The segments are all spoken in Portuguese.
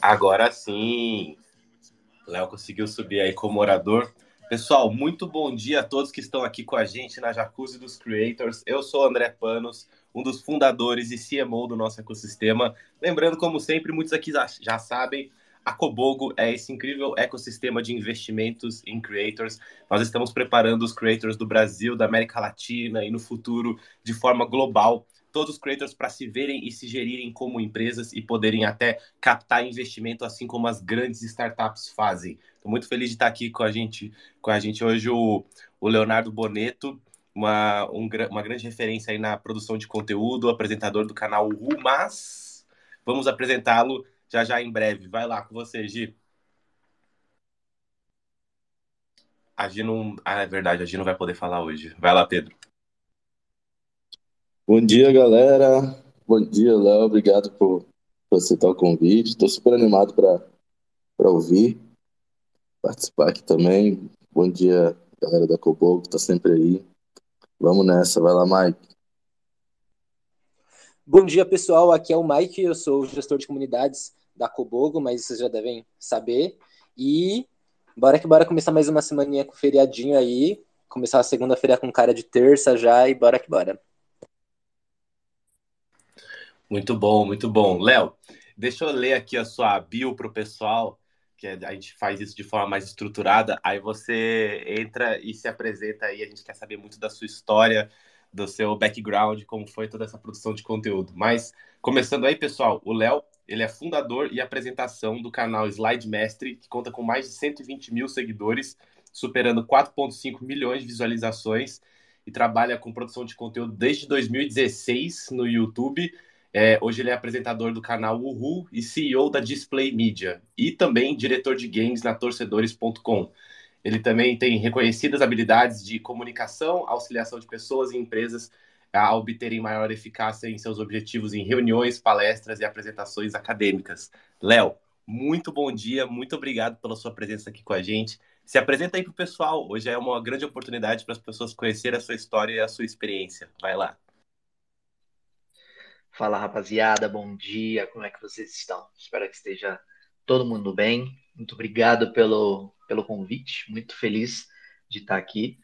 Agora sim. Léo conseguiu subir aí como orador. Pessoal, muito bom dia a todos que estão aqui com a gente na Jacuzzi dos Creators. Eu sou André Panos, um dos fundadores e CMO do nosso ecossistema. Lembrando, como sempre, muitos aqui já sabem, a Cobogo é esse incrível ecossistema de investimentos em creators. Nós estamos preparando os creators do Brasil, da América Latina e no futuro de forma global todos os creators para se verem e se gerirem como empresas e poderem até captar investimento, assim como as grandes startups fazem. Estou muito feliz de estar aqui com a gente, com a gente hoje o, o Leonardo Boneto, uma, um, uma grande referência aí na produção de conteúdo, apresentador do canal Ru, mas vamos apresentá-lo já já em breve. Vai lá com você, Gi. A Gi não. Ah, é verdade, a Gi não vai poder falar hoje. Vai lá, Pedro. Bom dia, galera. Bom dia, Léo. Obrigado por, por aceitar o convite. Estou super animado para ouvir, participar aqui também. Bom dia, galera da Cobogo, que está sempre aí. Vamos nessa. Vai lá, Mike. Bom dia, pessoal. Aqui é o Mike. Eu sou gestor de comunidades da Cobogo, mas vocês já devem saber. E bora que bora começar mais uma semaninha com feriadinho aí. Começar a segunda-feira com cara de terça já e bora que bora. Muito bom, muito bom. Léo, deixa eu ler aqui a sua bio para o pessoal, que a gente faz isso de forma mais estruturada. Aí você entra e se apresenta aí. A gente quer saber muito da sua história, do seu background, como foi toda essa produção de conteúdo. Mas, começando aí, pessoal, o Léo, ele é fundador e apresentação do canal Slide Mestre, que conta com mais de 120 mil seguidores, superando 4,5 milhões de visualizações e trabalha com produção de conteúdo desde 2016 no YouTube é, hoje ele é apresentador do canal Uhu e CEO da Display Media e também diretor de games na torcedores.com. Ele também tem reconhecidas habilidades de comunicação, auxiliação de pessoas e empresas a obterem maior eficácia em seus objetivos em reuniões, palestras e apresentações acadêmicas. Léo, muito bom dia, muito obrigado pela sua presença aqui com a gente. Se apresenta aí para o pessoal. Hoje é uma grande oportunidade para as pessoas conhecerem a sua história e a sua experiência. Vai lá. Fala rapaziada, bom dia, como é que vocês estão? Espero que esteja todo mundo bem. Muito obrigado pelo, pelo convite, muito feliz de estar aqui.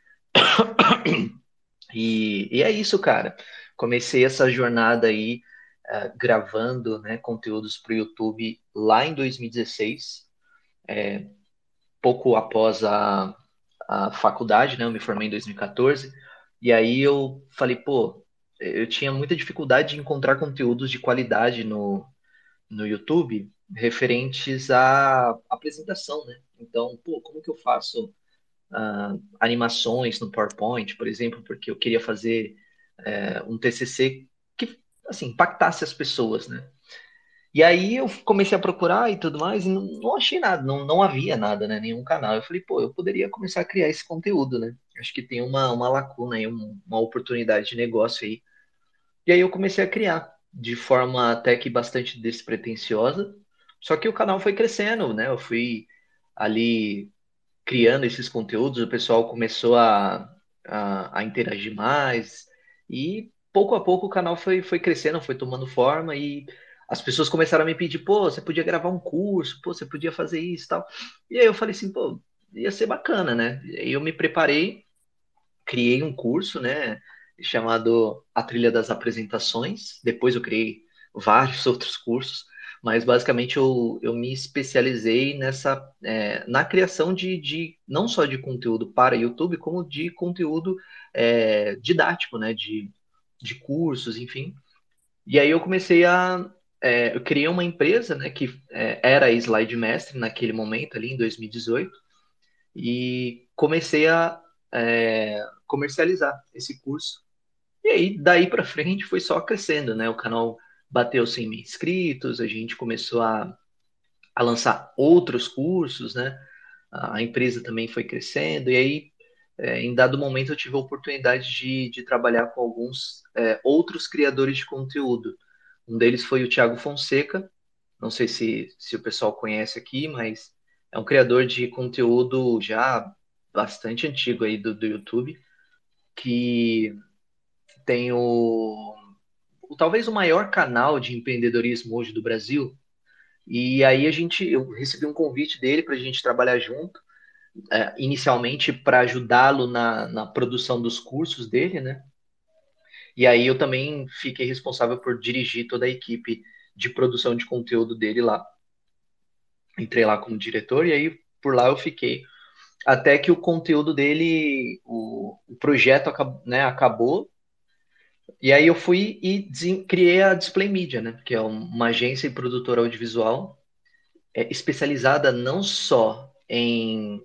E, e é isso, cara. Comecei essa jornada aí uh, gravando né, conteúdos para o YouTube lá em 2016, é, pouco após a, a faculdade, né? Eu me formei em 2014. E aí eu falei, pô, eu tinha muita dificuldade de encontrar conteúdos de qualidade no, no YouTube referentes à apresentação, né? Então, pô, como que eu faço uh, animações no PowerPoint, por exemplo, porque eu queria fazer uh, um TCC que, assim, impactasse as pessoas, né? E aí eu comecei a procurar e tudo mais, e não, não achei nada, não, não havia nada, né? Nenhum canal. Eu falei, pô, eu poderia começar a criar esse conteúdo, né? Acho que tem uma, uma lacuna aí, uma oportunidade de negócio aí. E aí eu comecei a criar, de forma até que bastante despretensiosa. Só que o canal foi crescendo, né? Eu fui ali criando esses conteúdos, o pessoal começou a, a, a interagir mais. E pouco a pouco o canal foi, foi crescendo, foi tomando forma e as pessoas começaram a me pedir, pô, você podia gravar um curso, pô, você podia fazer isso e tal. E aí eu falei assim, pô, ia ser bacana, né? E aí eu me preparei, criei um curso, né, chamado A Trilha das Apresentações. Depois eu criei vários outros cursos, mas basicamente eu, eu me especializei nessa é, na criação de, de não só de conteúdo para YouTube, como de conteúdo é, didático, né, de, de cursos, enfim. E aí eu comecei a é, eu criei uma empresa, né, que é, era Slide Mestre naquele momento ali em 2018 e comecei a é, comercializar esse curso. E aí daí para frente foi só crescendo, né? O canal bateu 100 mil inscritos, a gente começou a, a lançar outros cursos, né? A empresa também foi crescendo e aí é, em dado momento eu tive a oportunidade de, de trabalhar com alguns é, outros criadores de conteúdo um deles foi o Thiago Fonseca, não sei se, se o pessoal conhece aqui, mas é um criador de conteúdo já bastante antigo aí do, do YouTube, que tem o, o, talvez o maior canal de empreendedorismo hoje do Brasil, E aí a gente, eu recebi um convite dele para a gente trabalhar junto, é, inicialmente para ajudá-lo na, na produção dos cursos dele, né? E aí eu também fiquei responsável por dirigir toda a equipe de produção de conteúdo dele lá. Entrei lá como diretor e aí por lá eu fiquei até que o conteúdo dele, o, o projeto né, acabou. E aí eu fui e criei a Display Media, né, que é uma agência e produtora audiovisual é, especializada não só em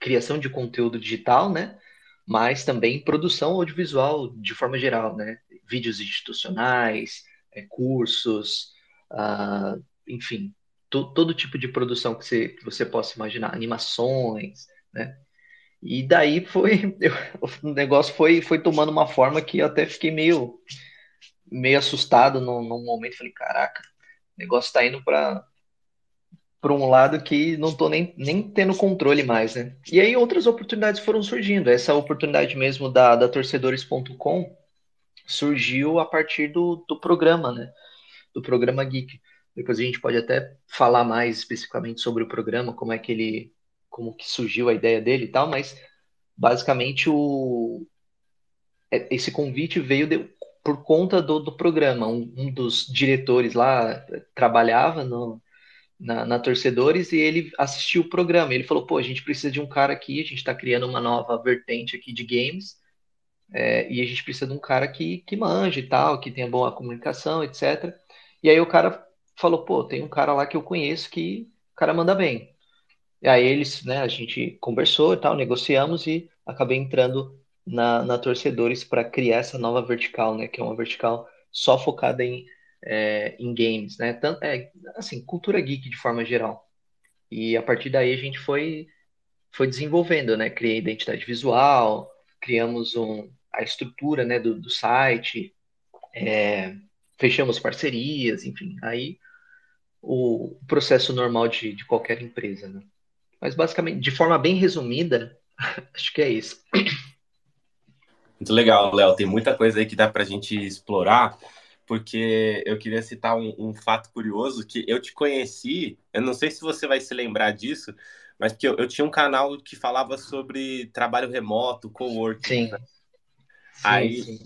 criação de conteúdo digital, né, mas também produção audiovisual de forma geral, né, vídeos institucionais, é, cursos, uh, enfim, todo tipo de produção que você, que você possa imaginar, animações, né? E daí foi, eu, o negócio foi, foi tomando uma forma que eu até fiquei meio, meio assustado num, num momento. Falei, caraca, o negócio está indo para para um lado que não estou nem, nem tendo controle mais, né? E aí outras oportunidades foram surgindo. Essa oportunidade mesmo da, da torcedores.com surgiu a partir do, do programa, né? Do programa Geek. Depois a gente pode até falar mais especificamente sobre o programa, como é que ele, como que surgiu a ideia dele e tal, mas basicamente o é, esse convite veio de, por conta do, do programa. Um, um, dos diretores lá trabalhava no, na, na, Torcedores e ele assistiu o programa. Ele falou: pô, a gente precisa de um cara aqui, a gente está criando uma nova vertente aqui de games. É, e a gente precisa de um cara que, que manje e tal, que tenha boa comunicação, etc. E aí o cara falou, pô, tem um cara lá que eu conheço que o cara manda bem. E aí eles, né, a gente conversou e tal, negociamos e acabei entrando na, na Torcedores para criar essa nova vertical, né, que é uma vertical só focada em, é, em games, né, tanto, é, assim, cultura geek de forma geral. E a partir daí a gente foi, foi desenvolvendo, né, criei identidade visual, criamos um, a estrutura, né, do, do site, é, fechamos parcerias, enfim, aí o processo normal de, de qualquer empresa, né? Mas basicamente, de forma bem resumida, acho que é isso. Muito legal, Léo. Tem muita coisa aí que dá para a gente explorar, porque eu queria citar um, um, fato curioso que eu te conheci. Eu não sei se você vai se lembrar disso, mas que eu, eu tinha um canal que falava sobre trabalho remoto, coworking. Sim. Né? Aí, sim.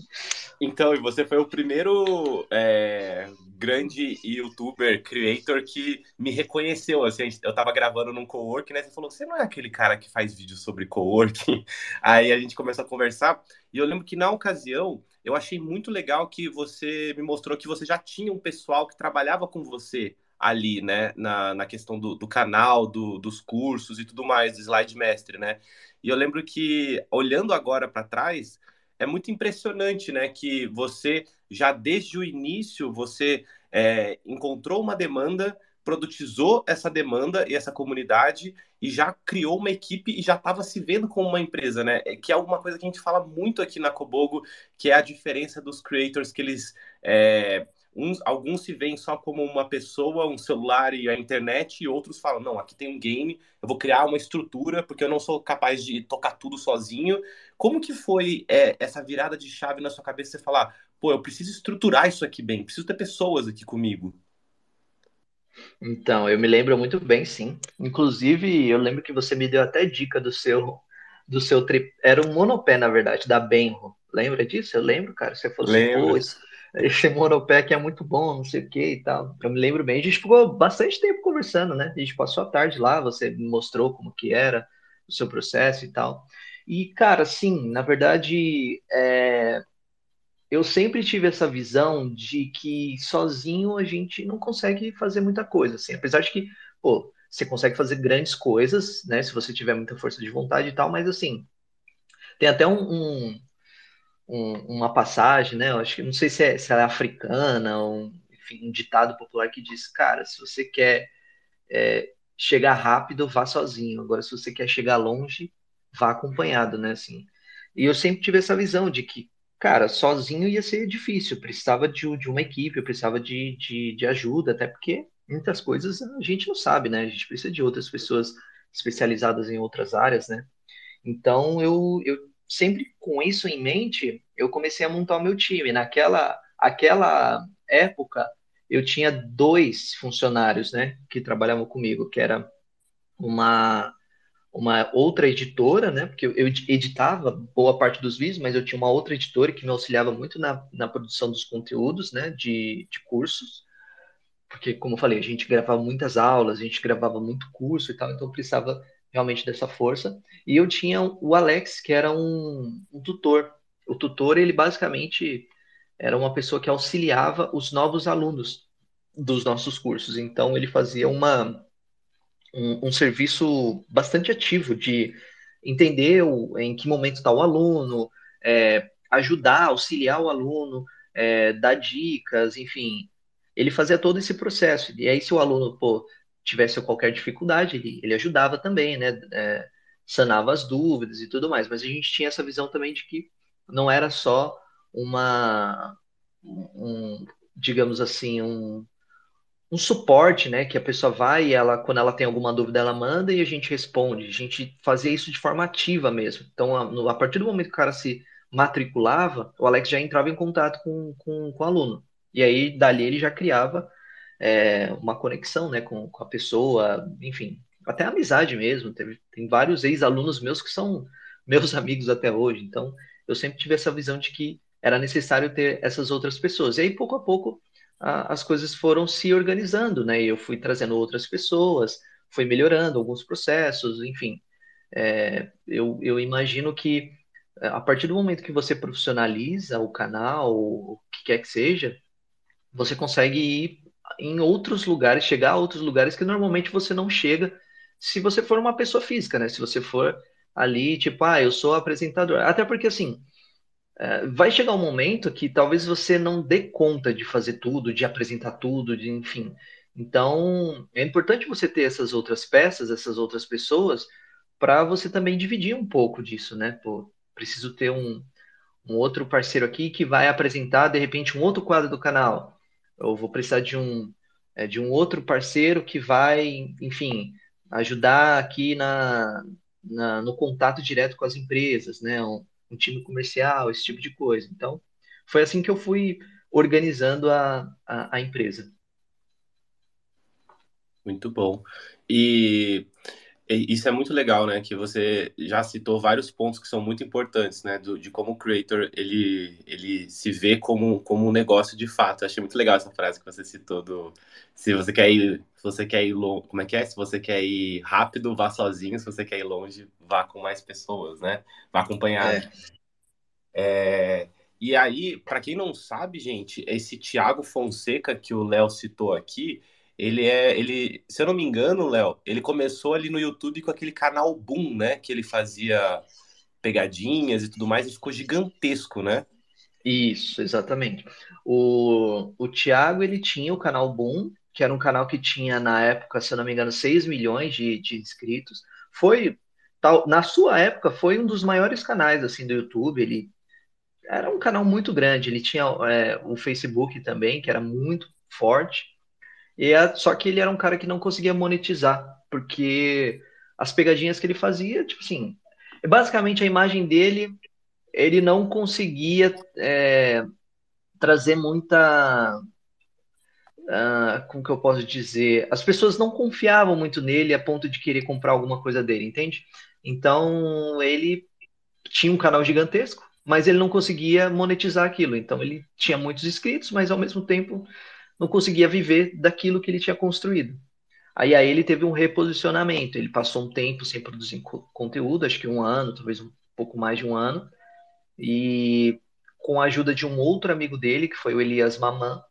Então, e você foi o primeiro é, grande youtuber, creator que me reconheceu. Assim, eu tava gravando num co-work, né? Você falou, você não é aquele cara que faz vídeo sobre co-working? Aí a gente começou a conversar. E eu lembro que na ocasião, eu achei muito legal que você me mostrou que você já tinha um pessoal que trabalhava com você ali, né? Na, na questão do, do canal, do, dos cursos e tudo mais, do slide mestre, né? E eu lembro que, olhando agora para trás é muito impressionante, né? Que você já desde o início você é, encontrou uma demanda, produtizou essa demanda e essa comunidade e já criou uma equipe e já estava se vendo como uma empresa, né? É, que é alguma coisa que a gente fala muito aqui na Cobogo, que é a diferença dos creators que eles é, Uns, alguns se veem só como uma pessoa, um celular e a internet, e outros falam: não, aqui tem um game, eu vou criar uma estrutura porque eu não sou capaz de tocar tudo sozinho. Como que foi é, essa virada de chave na sua cabeça você falar: pô, eu preciso estruturar isso aqui bem, preciso ter pessoas aqui comigo? Então, eu me lembro muito bem, sim. Inclusive, eu lembro que você me deu até dica do seu do seu trip. Era um monopé, na verdade, da Benro. Lembra disso? Eu lembro, cara. Você falou assim, esse monopé que é muito bom, não sei o que e tal. Eu me lembro bem, a gente ficou bastante tempo conversando, né? A gente passou a tarde lá, você me mostrou como que era o seu processo e tal. E, cara, sim, na verdade, é... eu sempre tive essa visão de que sozinho a gente não consegue fazer muita coisa, assim. Apesar de que, pô, você consegue fazer grandes coisas, né? Se você tiver muita força de vontade e tal, mas assim, tem até um, um um, uma passagem, né? Eu acho que não sei se, é, se ela é africana, ou, enfim, um ditado popular que diz, cara, se você quer é, chegar rápido, vá sozinho. Agora, se você quer chegar longe, vá acompanhado, né? Assim, e eu sempre tive essa visão de que, cara, sozinho ia ser difícil, precisava de, de uma equipe, eu precisava de, de, de ajuda, até porque muitas coisas a gente não sabe, né? A gente precisa de outras pessoas especializadas em outras áreas, né? Então eu, eu sempre com isso em mente, eu comecei a montar o meu time. Naquela aquela época, eu tinha dois funcionários, né, que trabalhavam comigo, que era uma uma outra editora, né? Porque eu editava boa parte dos vídeos, mas eu tinha uma outra editora que me auxiliava muito na, na produção dos conteúdos, né? De, de cursos. Porque, como eu falei, a gente gravava muitas aulas, a gente gravava muito curso e tal, então eu precisava realmente dessa força. E eu tinha o Alex, que era um, um tutor. O tutor, ele basicamente era uma pessoa que auxiliava os novos alunos dos nossos cursos. Então, ele fazia uma um, um serviço bastante ativo de entender o, em que momento está o aluno, é, ajudar, auxiliar o aluno, é, dar dicas, enfim. Ele fazia todo esse processo. E aí, se o aluno pô, tivesse qualquer dificuldade, ele, ele ajudava também, né? É, sanava as dúvidas e tudo mais. Mas a gente tinha essa visão também de que não era só uma, um, digamos assim, um, um suporte, né? Que a pessoa vai e ela, quando ela tem alguma dúvida, ela manda e a gente responde. A gente fazia isso de forma ativa mesmo. Então, a, no, a partir do momento que o cara se matriculava, o Alex já entrava em contato com, com, com o aluno. E aí, dali, ele já criava é, uma conexão, né? Com, com a pessoa, enfim, até amizade mesmo. Teve, tem vários ex-alunos meus que são meus amigos até hoje. Então, eu sempre tive essa visão de que era necessário ter essas outras pessoas. E aí, pouco a pouco, a, as coisas foram se organizando, né? Eu fui trazendo outras pessoas, foi melhorando alguns processos, enfim. É, eu, eu imagino que é, a partir do momento que você profissionaliza o canal, o que quer que seja, você consegue ir em outros lugares, chegar a outros lugares que normalmente você não chega se você for uma pessoa física, né? Se você for ali, tipo, ah, eu sou apresentador. Até porque, assim, é, vai chegar um momento que talvez você não dê conta de fazer tudo, de apresentar tudo, de enfim. Então, é importante você ter essas outras peças, essas outras pessoas, para você também dividir um pouco disso, né? Pô, preciso ter um, um outro parceiro aqui que vai apresentar, de repente, um outro quadro do canal. Eu vou precisar de um, é, de um outro parceiro que vai, enfim, ajudar aqui na, na, no contato direto com as empresas, né? Um, um time comercial, esse tipo de coisa. Então, foi assim que eu fui organizando a, a, a empresa. Muito bom. E isso é muito legal, né? Que você já citou vários pontos que são muito importantes, né? Do, de como o creator ele, ele se vê como, como um negócio de fato. Eu achei muito legal essa frase que você citou do se você quer ir, se você quer ir longe, como é que é? Se você quer ir rápido, vá sozinho. Se você quer ir longe, vá com mais pessoas, né? Vá acompanhado. É. É, e aí, para quem não sabe, gente, esse Thiago Fonseca que o Léo citou aqui, ele é, ele, se eu não me engano, Léo, ele começou ali no YouTube com aquele canal Boom, né? Que ele fazia pegadinhas e tudo mais, e ficou gigantesco, né? Isso, exatamente. O, o Thiago, ele tinha o canal Boom, que era um canal que tinha, na época, se eu não me engano, 6 milhões de, de inscritos. Foi, tal, na sua época, foi um dos maiores canais, assim, do YouTube. Ele era um canal muito grande. Ele tinha é, o Facebook também, que era muito forte. E é, só que ele era um cara que não conseguia monetizar, porque as pegadinhas que ele fazia, tipo assim, basicamente a imagem dele, ele não conseguia é, trazer muita. Uh, como que eu posso dizer? As pessoas não confiavam muito nele a ponto de querer comprar alguma coisa dele, entende? Então ele tinha um canal gigantesco, mas ele não conseguia monetizar aquilo. Então ele tinha muitos inscritos, mas ao mesmo tempo não conseguia viver daquilo que ele tinha construído. Aí, aí ele teve um reposicionamento, ele passou um tempo sem produzir conteúdo, acho que um ano, talvez um pouco mais de um ano, e com a ajuda de um outro amigo dele, que foi o Elias Maman,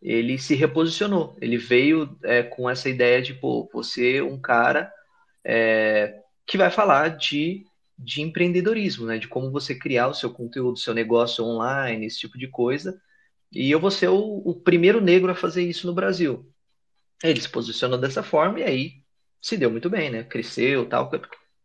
ele se reposicionou. Ele veio é, com essa ideia de, pô, você é um cara é, que vai falar de, de empreendedorismo, né? De como você criar o seu conteúdo, seu negócio online, esse tipo de coisa. E eu vou ser o, o primeiro negro a fazer isso no Brasil. Ele se posicionou dessa forma e aí se deu muito bem, né? Cresceu tal.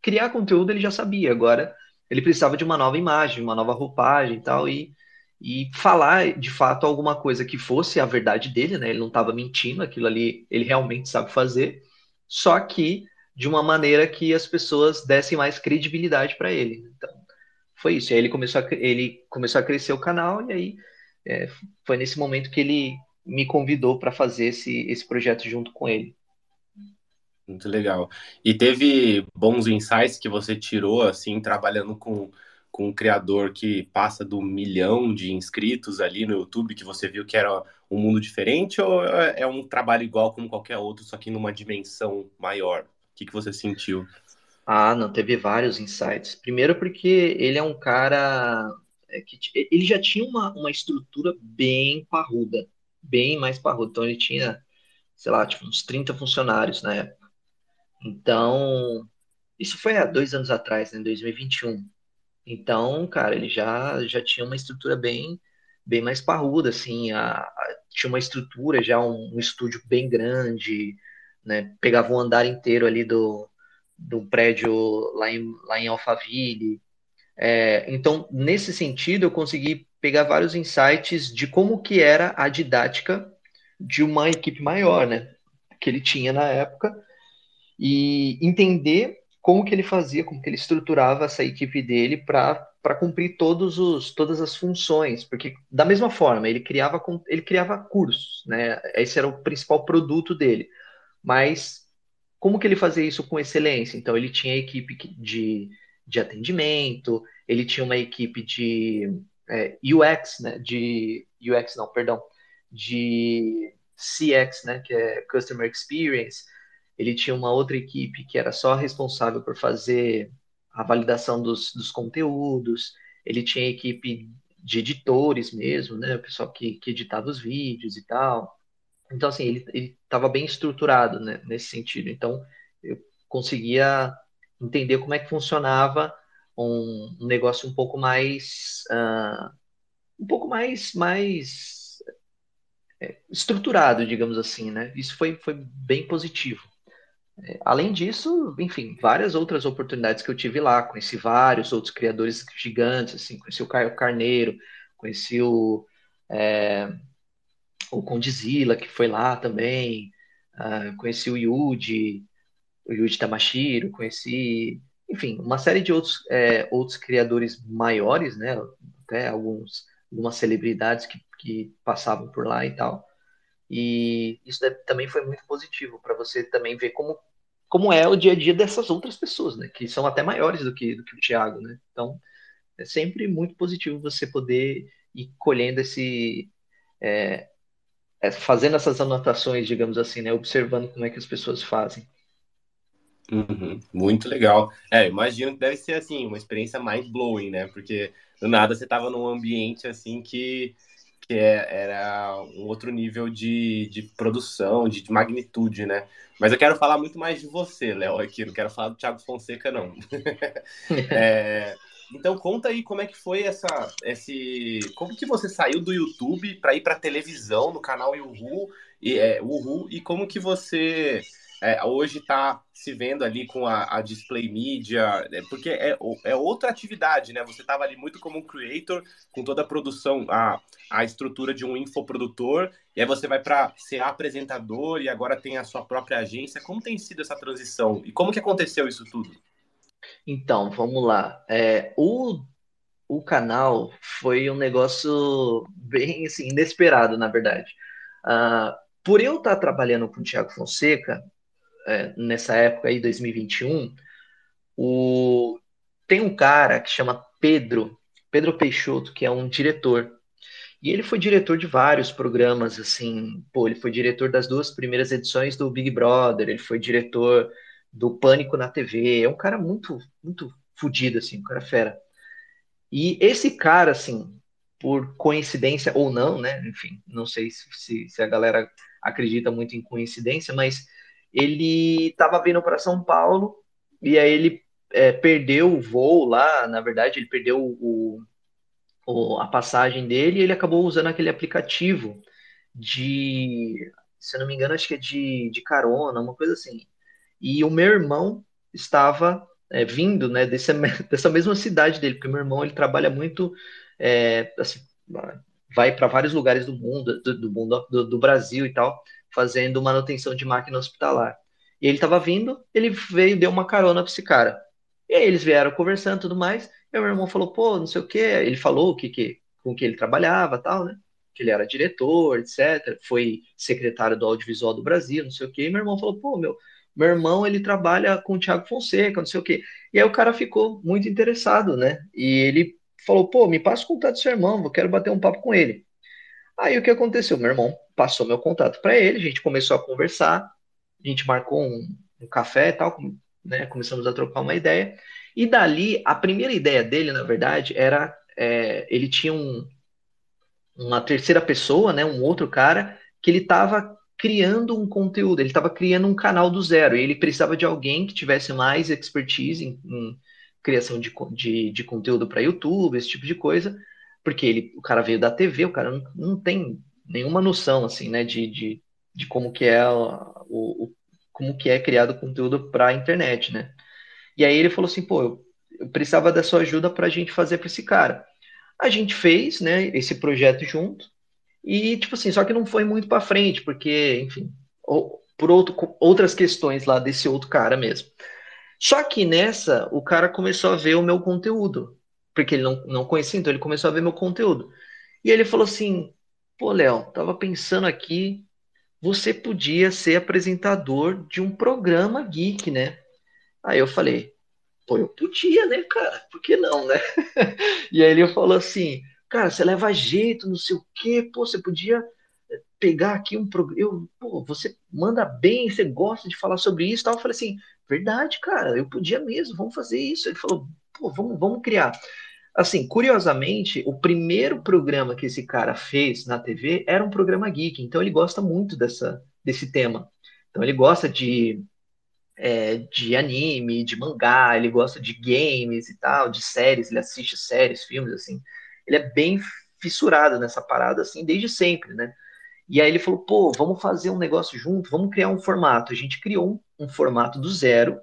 Criar conteúdo ele já sabia, agora ele precisava de uma nova imagem, uma nova roupagem tal, e, e falar de fato alguma coisa que fosse a verdade dele, né? Ele não estava mentindo, aquilo ali ele realmente sabe fazer, só que de uma maneira que as pessoas dessem mais credibilidade para ele. Então, foi isso. E aí ele começou a, ele começou a crescer o canal e aí é, foi nesse momento que ele me convidou para fazer esse, esse projeto junto com ele. Muito legal. E teve bons insights que você tirou, assim, trabalhando com, com um criador que passa do milhão de inscritos ali no YouTube, que você viu que era um mundo diferente, ou é, é um trabalho igual como qualquer outro, só que numa dimensão maior? O que, que você sentiu? Ah, não, teve vários insights. Primeiro porque ele é um cara é, que ele já tinha uma, uma estrutura bem parruda, bem mais parruda. Então ele tinha, sei lá, tipo, uns 30 funcionários na época. Então, isso foi há dois anos atrás, né, em 2021. Então, cara, ele já, já tinha uma estrutura bem, bem mais parruda, assim, a, a, tinha uma estrutura, já um, um, estúdio bem grande, né, pegava um andar inteiro ali do, do prédio lá em, lá em Alphaville. É, então, nesse sentido, eu consegui pegar vários insights de como que era a didática de uma equipe maior, né, que ele tinha na época, e entender como que ele fazia, como que ele estruturava essa equipe dele para cumprir todos os, todas as funções, porque da mesma forma ele criava ele criava cursos, né? Esse era o principal produto dele, mas como que ele fazia isso com excelência? Então ele tinha equipe de, de atendimento, ele tinha uma equipe de é, UX, né? De UX não, perdão, de CX, né? Que é Customer Experience ele tinha uma outra equipe que era só responsável por fazer a validação dos, dos conteúdos, ele tinha equipe de editores mesmo, né, o pessoal que, que editava os vídeos e tal. Então, assim, ele estava bem estruturado né, nesse sentido. Então, eu conseguia entender como é que funcionava um, um negócio um pouco mais uh, um pouco mais mais é, estruturado, digamos assim, né? Isso foi, foi bem positivo. Além disso, enfim, várias outras oportunidades que eu tive lá. Conheci vários outros criadores gigantes, assim, conheci o Caio Carneiro, conheci o, é, o Condizila, que foi lá também, uh, conheci o Yuji, o Yuji Tamashiro, conheci, enfim, uma série de outros, é, outros criadores maiores, né? Até alguns, algumas celebridades que, que passavam por lá e tal. E isso também foi muito positivo para você também ver como, como é o dia a dia dessas outras pessoas, né? Que são até maiores do que, do que o Thiago, né? Então, é sempre muito positivo você poder ir colhendo esse. É, é, fazendo essas anotações, digamos assim, né? Observando como é que as pessoas fazem. Uhum, muito legal. É, imagino que deve ser assim, uma experiência mind blowing, né? Porque do nada você estava num ambiente assim que que é, era um outro nível de, de produção, de, de, magnitude, né? Mas eu quero falar muito mais de você, Léo, aqui, não quero falar do Thiago Fonseca, não. é, então conta aí como é que foi essa, esse, como que você saiu do YouTube para ir para televisão no canal Uhu e é, Uhu e como que você é, hoje está se vendo ali com a, a display media, é, porque é, é outra atividade, né? Você estava ali muito como um creator, com toda a produção, a, a estrutura de um infoprodutor, e aí você vai para ser apresentador e agora tem a sua própria agência. Como tem sido essa transição? E como que aconteceu isso tudo? Então, vamos lá. É, o, o canal foi um negócio bem assim, inesperado, na verdade. Uh, por eu estar trabalhando com o Thiago Fonseca, é, nessa época aí, 2021, o... tem um cara que chama Pedro, Pedro Peixoto, que é um diretor. E ele foi diretor de vários programas, assim, pô, ele foi diretor das duas primeiras edições do Big Brother, ele foi diretor do Pânico na TV, é um cara muito, muito fodido, assim, um cara fera. E esse cara, assim, por coincidência ou não, né, enfim, não sei se, se a galera acredita muito em coincidência, mas ele estava vindo para São Paulo e aí ele é, perdeu o voo lá, na verdade, ele perdeu o, o, a passagem dele e ele acabou usando aquele aplicativo de, se eu não me engano, acho que é de, de carona, uma coisa assim. E o meu irmão estava é, vindo né, desse, dessa mesma cidade dele, porque meu irmão ele trabalha muito, é, assim, vai para vários lugares do mundo, do, do mundo do, do Brasil e tal, fazendo manutenção de máquina hospitalar. E ele estava vindo, ele veio deu uma carona para esse cara. E aí eles vieram conversando e tudo mais. E meu irmão falou, pô, não sei o quê. Ele falou o que, que, com que ele trabalhava tal, né? que ele era diretor, etc. Foi secretário do Audiovisual do Brasil, não sei o quê. E meu irmão falou, pô, meu, meu irmão, ele trabalha com o Thiago Fonseca, não sei o quê. E aí o cara ficou muito interessado, né? E ele falou, pô, me passa o contato do seu irmão, eu quero bater um papo com ele. Aí o que aconteceu? Meu irmão passou meu contato para ele, a gente começou a conversar, a gente marcou um, um café e tal, né? Começamos a trocar uma ideia. E dali, a primeira ideia dele, na verdade, era é, ele tinha um, uma terceira pessoa, né? Um outro cara que ele estava criando um conteúdo, ele estava criando um canal do zero, e ele precisava de alguém que tivesse mais expertise em, em criação de, de, de conteúdo para YouTube, esse tipo de coisa, porque ele, o cara veio da TV, o cara não, não tem nenhuma noção, assim, né, de, de, de como que é o, o como que é criado conteúdo para a internet, né? E aí ele falou assim, pô, eu, eu precisava da sua ajuda para a gente fazer para esse cara. A gente fez, né, esse projeto junto, e, tipo assim, só que não foi muito para frente, porque, enfim, ou, por outro, outras questões lá desse outro cara mesmo. Só que nessa, o cara começou a ver o meu conteúdo, porque ele não, não conhecia, então ele começou a ver meu conteúdo. E ele falou assim: pô, Léo, tava pensando aqui, você podia ser apresentador de um programa geek, né? Aí eu falei: pô, eu podia, né, cara? Por que não, né? e aí ele falou assim: cara, você leva jeito, não sei o quê, pô, você podia eh, pegar aqui um programa, pô, você manda bem, você gosta de falar sobre isso, tal. Eu falei assim, verdade, cara, eu podia mesmo, vamos fazer isso. Ele falou, pô, vamos, vamos criar. Assim, curiosamente, o primeiro programa que esse cara fez na TV era um programa geek, então ele gosta muito dessa, desse tema. Então ele gosta de, é, de anime, de mangá, ele gosta de games e tal, de séries, ele assiste séries, filmes, assim ele é bem fissurado nessa parada, assim, desde sempre, né? E aí ele falou, pô, vamos fazer um negócio junto, vamos criar um formato. A gente criou um, um formato do zero.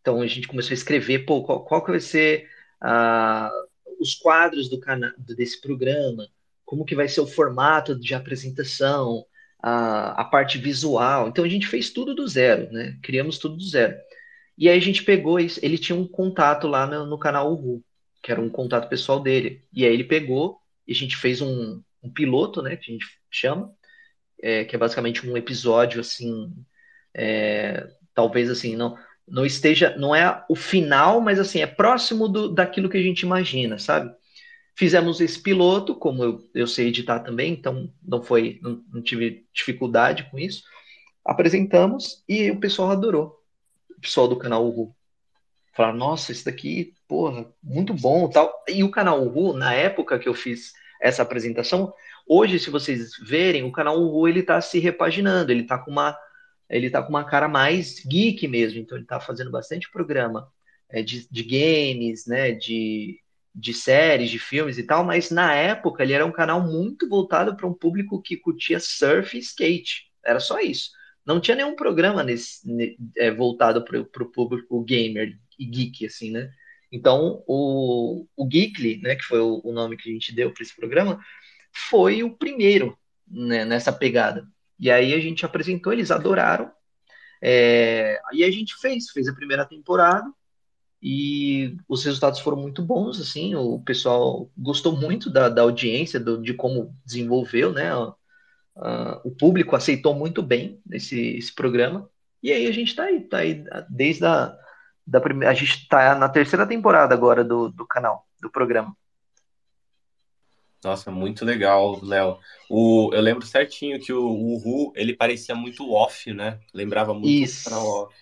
Então a gente começou a escrever, pô, qual, qual que vai ser uh, os quadros do canal desse programa, como que vai ser o formato de apresentação, a, a parte visual. Então a gente fez tudo do zero, né? Criamos tudo do zero. E aí a gente pegou isso, ele tinha um contato lá no, no canal Uhu que era um contato pessoal dele. E aí ele pegou e a gente fez um, um piloto, né, que a gente chama, é, que é basicamente um episódio assim, é, talvez assim, não não esteja, não é o final, mas assim, é próximo do, daquilo que a gente imagina, sabe? Fizemos esse piloto, como eu, eu sei editar também, então não foi, não, não tive dificuldade com isso. Apresentamos e o pessoal adorou. O pessoal do canal Uhu. Falaram, nossa, isso daqui porra, muito bom tal. E o canal Uhu, na época que eu fiz essa apresentação, hoje, se vocês verem, o canal Uhu, ele tá se repaginando, ele tá com uma ele tá com uma cara mais geek mesmo, então ele tá fazendo bastante programa é, de, de games, né, de, de séries, de filmes e tal, mas na época ele era um canal muito voltado para um público que curtia surf e skate, era só isso. Não tinha nenhum programa nesse, é, voltado para o público gamer e geek, assim, né? Então, o, o Geekly, né, que foi o, o nome que a gente deu para esse programa, foi o primeiro né, nessa pegada. E aí a gente apresentou, eles adoraram. É, aí a gente fez, fez a primeira temporada e os resultados foram muito bons, assim, o pessoal gostou muito da, da audiência, do, de como desenvolveu, né, o público aceitou muito bem esse, esse programa, e aí a gente está aí, tá aí desde a, da primeira. A gente está na terceira temporada agora do, do canal, do programa. Nossa, muito legal, Léo. O, eu lembro certinho que o Uhu, ele parecia muito off, né? Lembrava muito Isso. off.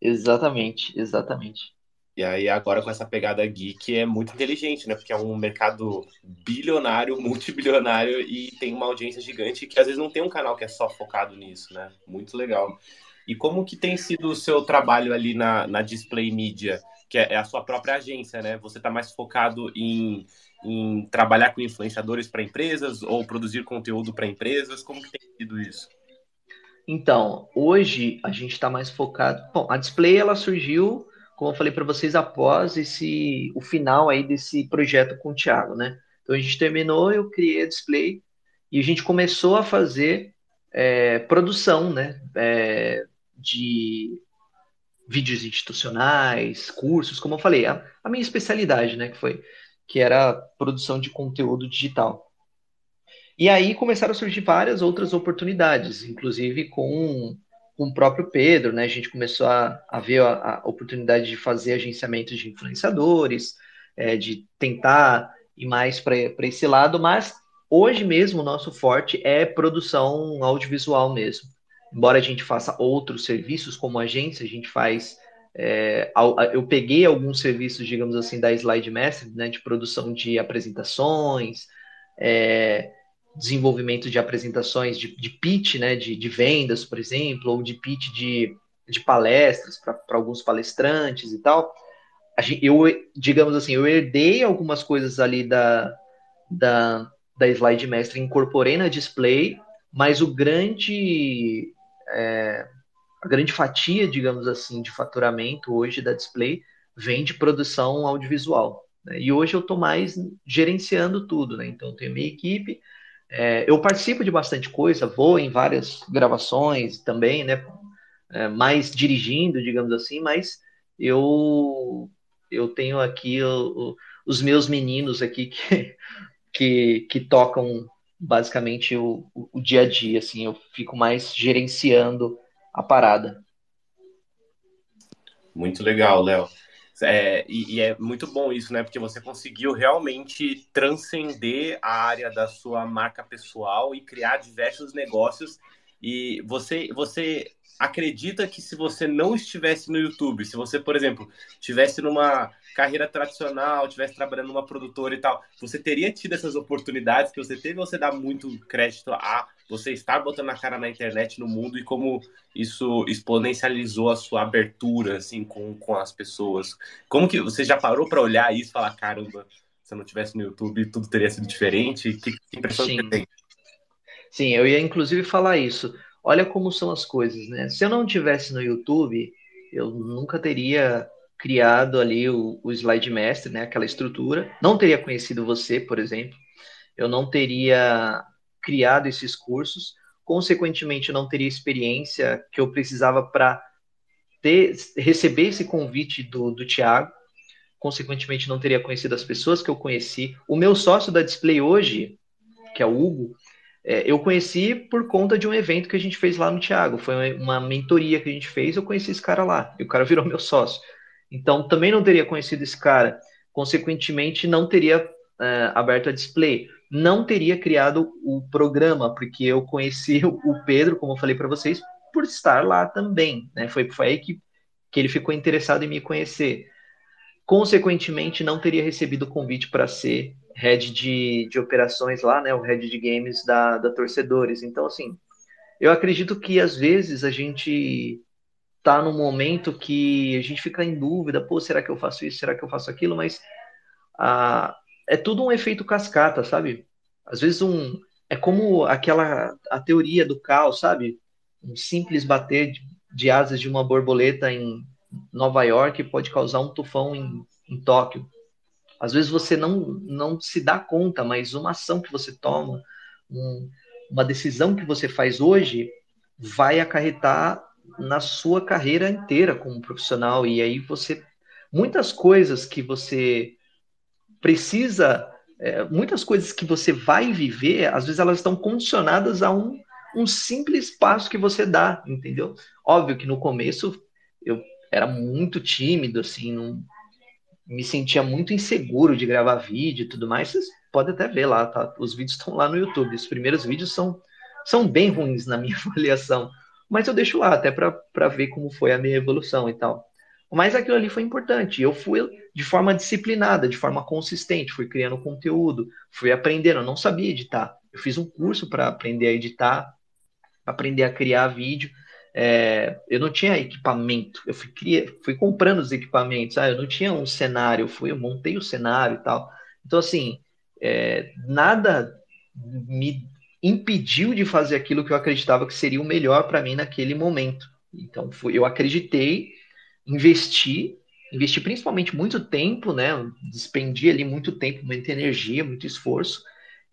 Exatamente, exatamente. E aí agora com essa pegada geek é muito inteligente, né? Porque é um mercado bilionário, multibilionário e tem uma audiência gigante que às vezes não tem um canal que é só focado nisso, né? Muito legal. E como que tem sido o seu trabalho ali na, na Display Media, que é, é a sua própria agência, né? Você está mais focado em, em trabalhar com influenciadores para empresas ou produzir conteúdo para empresas? Como que tem sido isso? Então, hoje a gente está mais focado. Bom, a Display ela surgiu, como eu falei para vocês, após esse o final aí desse projeto com o Thiago, né? Então a gente terminou, eu criei a Display e a gente começou a fazer é, produção, né? É, de vídeos institucionais, cursos, como eu falei, a, a, minha especialidade, né, que foi que era produção de conteúdo digital. E aí começaram a surgir várias outras oportunidades, inclusive com, com o próprio Pedro, né? A gente começou a, a ver a, a oportunidade de fazer agenciamentos de influenciadores, é, de tentar ir mais para esse lado, mas hoje mesmo o nosso forte é produção audiovisual mesmo. Embora a gente faça outros serviços como agência, a gente faz. É, eu peguei alguns serviços, digamos assim, da Slide Master, né, de produção de apresentações, é, desenvolvimento de apresentações de, de pitch, né, de, de, vendas, por exemplo, ou de pitch de, de palestras para alguns palestrantes e tal. Eu, digamos assim, eu herdei algumas coisas ali da, da, da Slide Master, incorporei na display, mas o grande é, a grande fatia, digamos assim, de faturamento hoje da Display vem de produção audiovisual. Né? E hoje eu estou mais gerenciando tudo, né? Então, tenho minha equipe, é, eu participo de bastante coisa, vou em várias gravações também, né? É, mais dirigindo, digamos assim, mas eu eu tenho aqui o, o, os meus meninos aqui que, que, que tocam basicamente o, o, dia a dia, assim, eu fico mais gerenciando a parada. Muito legal, Léo. É, e, e, é muito bom isso, né? Porque você conseguiu realmente transcender a área da sua marca pessoal e criar diversos negócios. E você, você acredita que se você não estivesse no YouTube, se você, por exemplo, estivesse numa carreira tradicional, estivesse trabalhando numa produtora e tal, você teria tido essas oportunidades que você teve ou você dá muito crédito a você estar botando a cara na internet, no mundo e como isso exponencializou a sua abertura, assim, com, com as pessoas? Como que você já parou para olhar isso e falar, caramba, se eu não tivesse no YouTube, tudo teria sido diferente? Que, que impressão Sim. você tem? Sim, eu ia inclusive falar isso olha como são as coisas, né? Se eu não tivesse no YouTube, eu nunca teria criado ali o, o slide mestre, né? Aquela estrutura. Não teria conhecido você, por exemplo. Eu não teria criado esses cursos. Consequentemente, não teria experiência que eu precisava para receber esse convite do, do Tiago. Consequentemente, não teria conhecido as pessoas que eu conheci. O meu sócio da Display hoje, que é o Hugo, é, eu conheci por conta de um evento que a gente fez lá no Thiago. Foi uma mentoria que a gente fez, eu conheci esse cara lá. E o cara virou meu sócio. Então, também não teria conhecido esse cara. Consequentemente, não teria é, aberto a display. Não teria criado o programa, porque eu conheci o Pedro, como eu falei para vocês, por estar lá também. Né? Foi, foi aí que, que ele ficou interessado em me conhecer. Consequentemente, não teria recebido o convite para ser head de, de operações lá, né, o head de games da, da Torcedores. Então, assim, eu acredito que às vezes a gente tá num momento que a gente fica em dúvida, pô, será que eu faço isso, será que eu faço aquilo, mas ah, é tudo um efeito cascata, sabe? Às vezes um é como aquela a teoria do caos, sabe? Um simples bater de, de asas de uma borboleta em Nova York pode causar um tufão em, em Tóquio. Às vezes você não, não se dá conta, mas uma ação que você toma, um, uma decisão que você faz hoje, vai acarretar na sua carreira inteira como profissional. E aí você. Muitas coisas que você precisa. É, muitas coisas que você vai viver, às vezes elas estão condicionadas a um, um simples passo que você dá, entendeu? Óbvio que no começo eu era muito tímido, assim, não, me sentia muito inseguro de gravar vídeo e tudo mais. Vocês podem até ver lá, tá? Os vídeos estão lá no YouTube. Os primeiros vídeos são, são bem ruins na minha avaliação, mas eu deixo lá até para ver como foi a minha evolução e tal. Mas aquilo ali foi importante. Eu fui de forma disciplinada, de forma consistente, fui criando conteúdo, fui aprendendo. Eu não sabia editar. Eu fiz um curso para aprender a editar, aprender a criar vídeo. É, eu não tinha equipamento, eu fui, fui comprando os equipamentos, ah, eu não tinha um cenário, eu fui, eu montei o cenário e tal. Então, assim, é, nada me impediu de fazer aquilo que eu acreditava que seria o melhor para mim naquele momento. Então, fui, eu acreditei, investi, investi principalmente muito tempo, né? Despendi ali muito tempo, muita energia, muito esforço,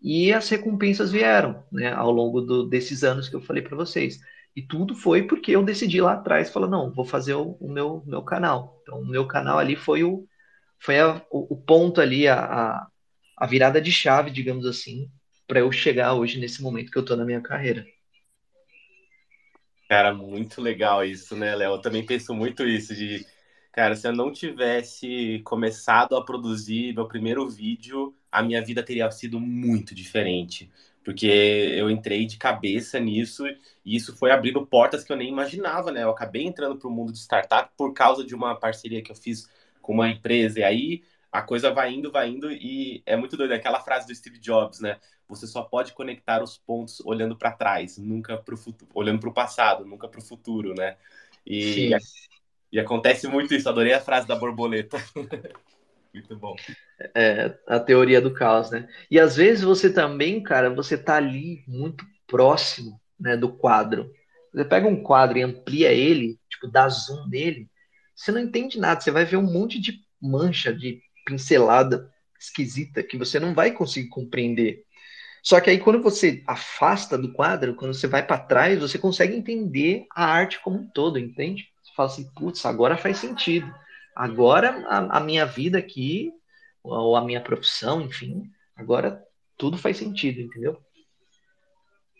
e as recompensas vieram, né? Ao longo do, desses anos que eu falei para vocês. E tudo foi porque eu decidi lá atrás, falar, não, vou fazer o, o meu, meu canal. Então, o meu canal ali foi o, foi a, o, o, ponto ali, a, a, virada de chave, digamos assim, para eu chegar hoje nesse momento que eu tô na minha carreira. Cara, muito legal isso, né, Léo? Eu também penso muito isso de, cara, se eu não tivesse começado a produzir meu primeiro vídeo, a minha vida teria sido muito diferente, porque eu entrei de cabeça nisso e isso foi abrindo portas que eu nem imaginava, né? Eu acabei entrando para o mundo de startup por causa de uma parceria que eu fiz com uma empresa e aí a coisa vai indo, vai indo e é muito doido. Aquela frase do Steve Jobs, né? Você só pode conectar os pontos olhando para trás, nunca para o futuro, olhando para o passado, nunca para o futuro, né? E, e, e, acontece muito isso. Adorei a frase da borboleta. muito bom. É, a teoria do caos, né? E às vezes você também, cara, você tá ali muito próximo, né, do quadro. Você pega um quadro e amplia ele, tipo, dá zoom nele, você não entende nada, você vai ver um monte de mancha, de pincelada esquisita que você não vai conseguir compreender. Só que aí quando você afasta do quadro, quando você vai para trás, você consegue entender a arte como um todo, entende? Você fala assim, putz, agora faz sentido. Agora a, a minha vida aqui, ou a minha profissão, enfim, agora tudo faz sentido, entendeu?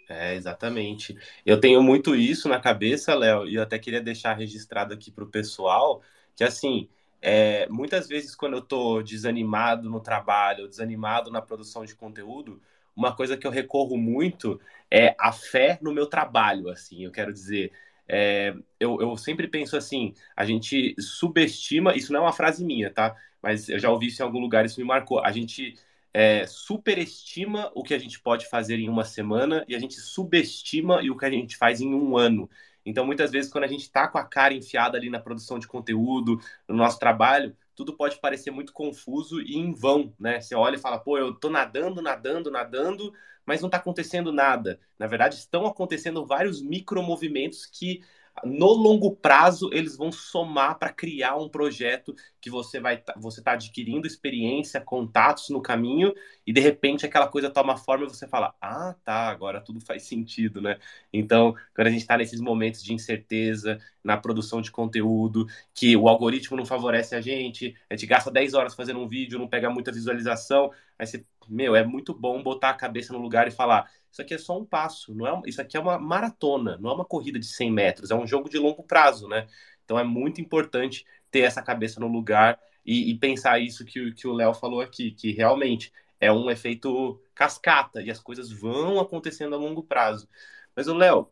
É, exatamente. Eu tenho muito isso na cabeça, Léo, e eu até queria deixar registrado aqui para o pessoal, que assim, é, muitas vezes quando eu estou desanimado no trabalho, desanimado na produção de conteúdo, uma coisa que eu recorro muito é a fé no meu trabalho, assim, eu quero dizer. É, eu, eu sempre penso assim, a gente subestima, isso não é uma frase minha, tá? Mas eu já ouvi isso em algum lugar, isso me marcou. A gente é, superestima o que a gente pode fazer em uma semana e a gente subestima o que a gente faz em um ano. Então, muitas vezes, quando a gente está com a cara enfiada ali na produção de conteúdo, no nosso trabalho, tudo pode parecer muito confuso e em vão, né? Você olha e fala, pô, eu tô nadando, nadando, nadando, mas não está acontecendo nada. Na verdade, estão acontecendo vários micromovimentos que no longo prazo eles vão somar para criar um projeto que você vai você tá adquirindo experiência, contatos no caminho e de repente aquela coisa toma forma e você fala: "Ah, tá, agora tudo faz sentido", né? Então, quando a gente está nesses momentos de incerteza na produção de conteúdo, que o algoritmo não favorece a gente, a gente gasta 10 horas fazendo um vídeo, não pega muita visualização, aí você, meu, é muito bom botar a cabeça no lugar e falar: isso aqui é só um passo, não é, isso aqui é uma maratona, não é uma corrida de 100 metros, é um jogo de longo prazo, né? Então é muito importante ter essa cabeça no lugar e, e pensar isso que, que o Léo falou aqui, que realmente é um efeito cascata e as coisas vão acontecendo a longo prazo. Mas o Léo,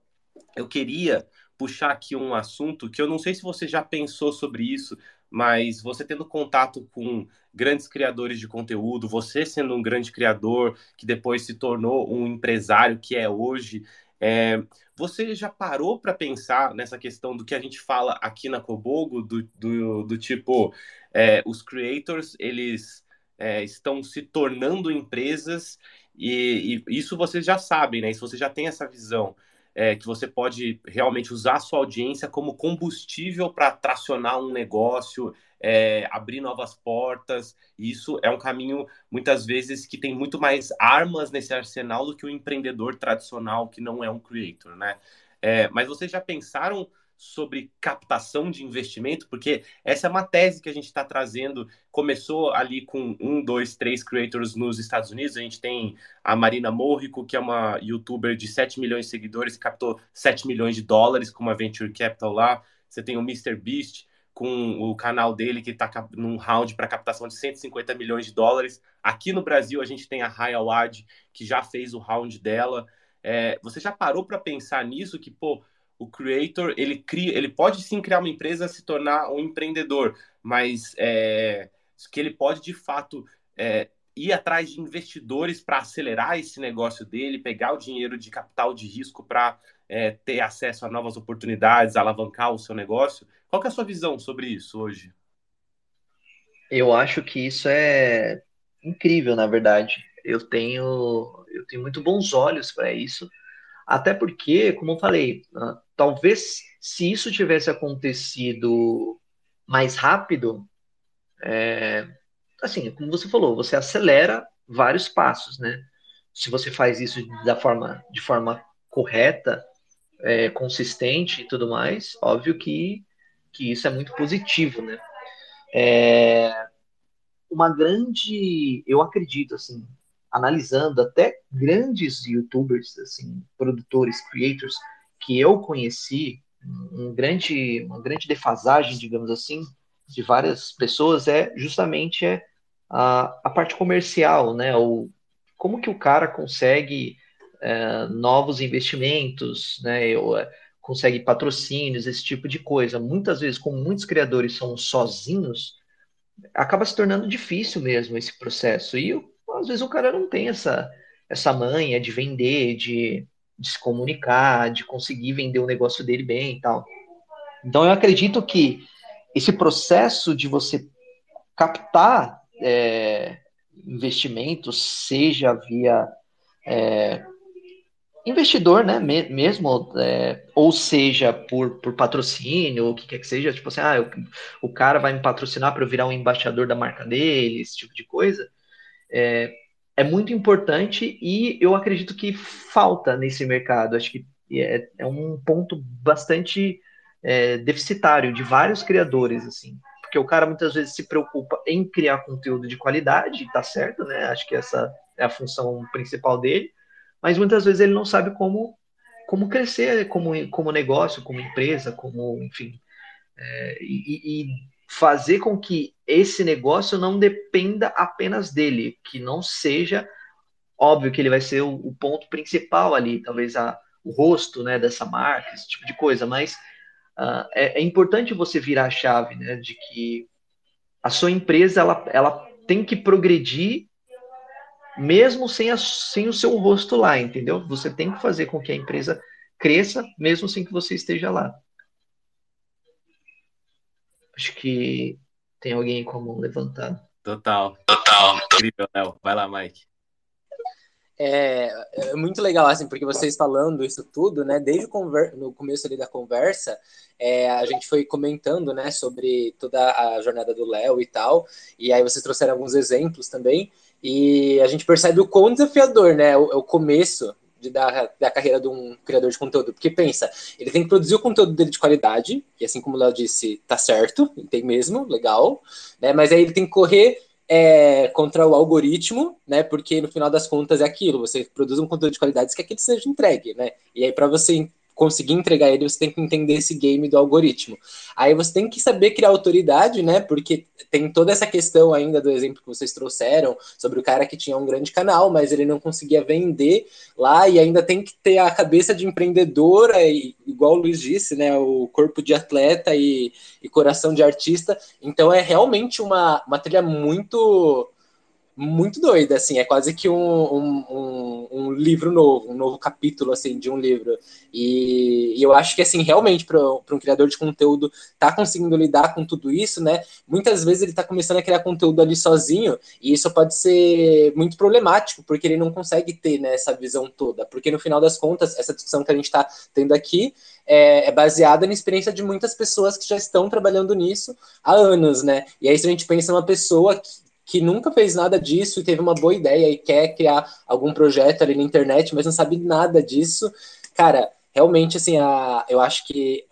eu queria puxar aqui um assunto que eu não sei se você já pensou sobre isso, mas você tendo contato com grandes criadores de conteúdo, você sendo um grande criador que depois se tornou um empresário que é hoje, é, você já parou para pensar nessa questão do que a gente fala aqui na Cobogo, do, do, do tipo, é, os creators, eles é, estão se tornando empresas e, e, isso vocês já sabem, né? Isso você já tem essa visão é, que você pode realmente usar a sua audiência como combustível para tracionar um negócio, é, abrir novas portas. E isso é um caminho, muitas vezes, que tem muito mais armas nesse arsenal do que o empreendedor tradicional, que não é um creator, né? É, mas vocês já pensaram sobre captação de investimento, porque essa é uma tese que a gente está trazendo. Começou ali com um, dois, três creators nos Estados Unidos. A gente tem a Marina Morrico, que é uma youtuber de 7 milhões de seguidores, captou 7 milhões de dólares com uma venture capital lá. Você tem o Mr. Beast, com o canal dele, que está num round para captação de 150 milhões de dólares. Aqui no Brasil, a gente tem a Raya Wad, que já fez o round dela. É, você já parou para pensar nisso? Que, pô, o creator ele cria, ele pode sim criar uma empresa, se tornar um empreendedor, mas é, que ele pode de fato é, ir atrás de investidores para acelerar esse negócio dele, pegar o dinheiro de capital de risco para é, ter acesso a novas oportunidades, alavancar o seu negócio. Qual é a sua visão sobre isso hoje? Eu acho que isso é incrível, na verdade. Eu tenho eu tenho muito bons olhos para isso até porque, como eu falei, uh, talvez se isso tivesse acontecido mais rápido, é, assim, como você falou, você acelera vários passos, né? Se você faz isso da forma, de forma correta, é, consistente e tudo mais, óbvio que, que isso é muito positivo, né? É, uma grande, eu acredito assim, analisando até grandes youtubers, assim, produtores, creators, que eu conheci, um grande, uma grande defasagem, digamos assim, de várias pessoas é justamente é a, a parte comercial, né? O, como que o cara consegue é, novos investimentos, né? Ou, é, consegue patrocínios, esse tipo de coisa. Muitas vezes, como muitos criadores são sozinhos, acaba se tornando difícil mesmo esse processo. E às vezes o cara não tem essa, essa manha de vender, de, de se comunicar, de conseguir vender o negócio dele bem e tal. Então eu acredito que esse processo de você captar é, investimentos, seja via é, investidor, né, mesmo, é, ou seja, por, por patrocínio, ou o que quer que seja, tipo assim, ah, o, o cara vai me patrocinar para eu virar um embaixador da marca dele, esse tipo de coisa, é, é muito importante e eu acredito que falta nesse mercado, acho que é, é um ponto bastante é, deficitário de vários criadores, assim, porque o cara muitas vezes se preocupa em criar conteúdo de qualidade, tá certo, né, acho que essa é a função principal dele, mas muitas vezes ele não sabe como, como crescer como, como negócio, como empresa, como, enfim, é, e, e fazer com que esse negócio não dependa apenas dele, que não seja óbvio que ele vai ser o, o ponto principal ali, talvez a, o rosto né, dessa marca, esse tipo de coisa, mas uh, é, é, importante você virar a chave né, de que a sua empresa ela, ela tem que progredir mesmo sem, a, sem o seu rosto lá, entendeu? Você tem que fazer com que a empresa cresça, mesmo sem que você esteja lá. Acho que tem alguém com a mão levantada. Total. Total. Incrível, Léo. Vai lá, Mike. É, é, muito legal, assim, porque vocês falando isso tudo, né, desde o no começo ali da conversa, é, a gente foi comentando, né, sobre toda a jornada do Léo e tal, e aí vocês trouxeram alguns exemplos também, e a gente percebe o quão desafiador, né? O, o começo de, da, da carreira de um criador de conteúdo. Porque pensa, ele tem que produzir o conteúdo dele de qualidade, e assim como Léo disse, tá certo, tem mesmo, legal, né? Mas aí ele tem que correr é, contra o algoritmo, né? Porque no final das contas é aquilo, você produz um conteúdo de qualidade que aquele seja entregue, né? E aí para você conseguir entregar ele, você tem que entender esse game do algoritmo. Aí você tem que saber criar autoridade, né? Porque tem toda essa questão ainda do exemplo que vocês trouxeram sobre o cara que tinha um grande canal, mas ele não conseguia vender lá e ainda tem que ter a cabeça de empreendedora, e, igual o Luiz disse, né? O corpo de atleta e, e coração de artista. Então é realmente uma, uma trilha muito muito doida, assim, é quase que um, um, um, um, livro novo, um novo capítulo, assim, de um livro. E, e eu acho que, assim, realmente, para um criador de conteúdo tá conseguindo lidar com tudo isso, né, muitas vezes ele tá começando a criar conteúdo ali sozinho, e isso pode ser muito problemático, porque ele não consegue ter, né, essa visão toda, porque no final das contas, essa discussão que a gente tá tendo aqui é, é baseada na experiência de muitas pessoas que já estão trabalhando nisso há anos, né, e aí se a gente pensa uma pessoa que que nunca fez nada disso e teve uma boa ideia e quer criar algum projeto ali na internet, mas não sabe nada disso, cara, realmente, assim, a, eu acho que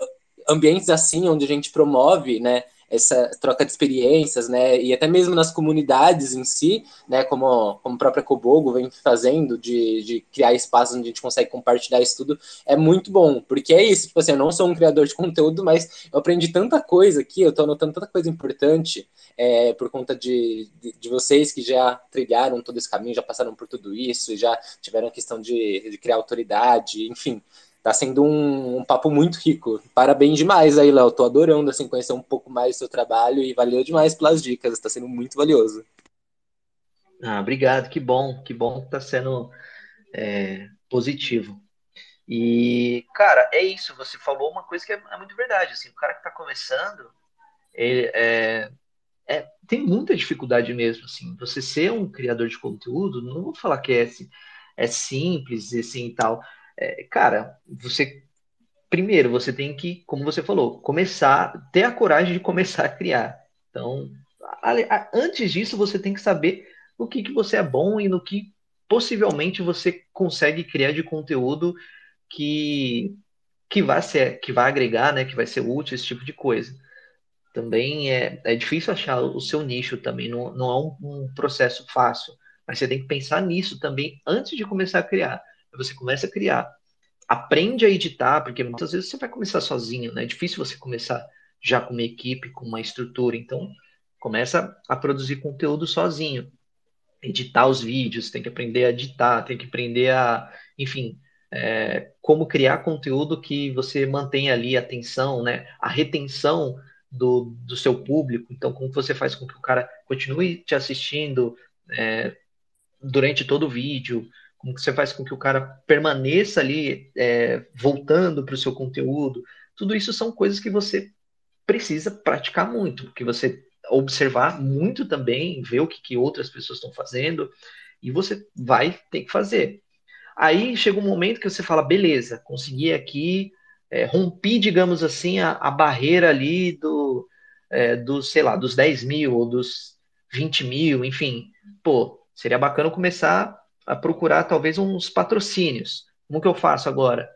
ambientes assim, onde a gente promove, né, essa troca de experiências, né, e até mesmo nas comunidades em si, né, como, como a própria Cobogo vem fazendo, de, de criar espaços onde a gente consegue compartilhar isso tudo, é muito bom, porque é isso, tipo assim, eu não sou um criador de conteúdo, mas eu aprendi tanta coisa aqui, eu tô anotando tanta coisa importante, é, por conta de, de, de, vocês que já trilharam todo esse caminho, já passaram por tudo isso, e já tiveram a questão de, de criar autoridade, enfim, Tá sendo um, um, papo muito rico. Parabéns demais aí, Léo. Tô adorando assim, conhecer um pouco mais do seu trabalho e valeu demais pelas dicas. Está sendo muito valioso. Ah, obrigado. Que bom, que bom que tá sendo é, positivo. E, cara, é isso. Você falou uma coisa que é, é muito verdade. Assim, o cara que tá começando, ele, é, é, tem muita dificuldade mesmo. Assim, você ser um criador de conteúdo, não vou falar que é, é simples assim e tal é, cara, você primeiro você tem que, como você falou, começar, ter a coragem de começar a criar. Então, a, a, antes disso, você tem que saber o que, que você é bom e no que possivelmente você consegue criar de conteúdo que que vai ser, que vai agregar, né, que vai ser útil, esse tipo de coisa. Também é, é difícil achar o seu nicho também, não, não é um, um processo fácil. Mas você tem que pensar nisso também antes de começar a criar. Você começa a criar, aprende a editar, porque muitas vezes você vai começar sozinho, né? É difícil você começar já com uma equipe, com uma estrutura. Então, começa a produzir conteúdo sozinho. Editar os vídeos, tem que aprender a editar, tem que aprender a, enfim, é, como criar conteúdo que você mantenha ali a atenção, né? A retenção do, do seu público. Então, como você faz com que o cara continue te assistindo é, durante todo o vídeo? Como você faz com que o cara permaneça ali é, voltando para o seu conteúdo? Tudo isso são coisas que você precisa praticar muito, porque você observar muito também, ver o que, que outras pessoas estão fazendo, e você vai ter que fazer. Aí chega um momento que você fala, beleza, consegui aqui, é, rompi, digamos assim, a, a barreira ali do, é, dos, sei lá, dos 10 mil ou dos 20 mil, enfim. Pô, seria bacana começar a procurar talvez uns patrocínios. Como que eu faço agora?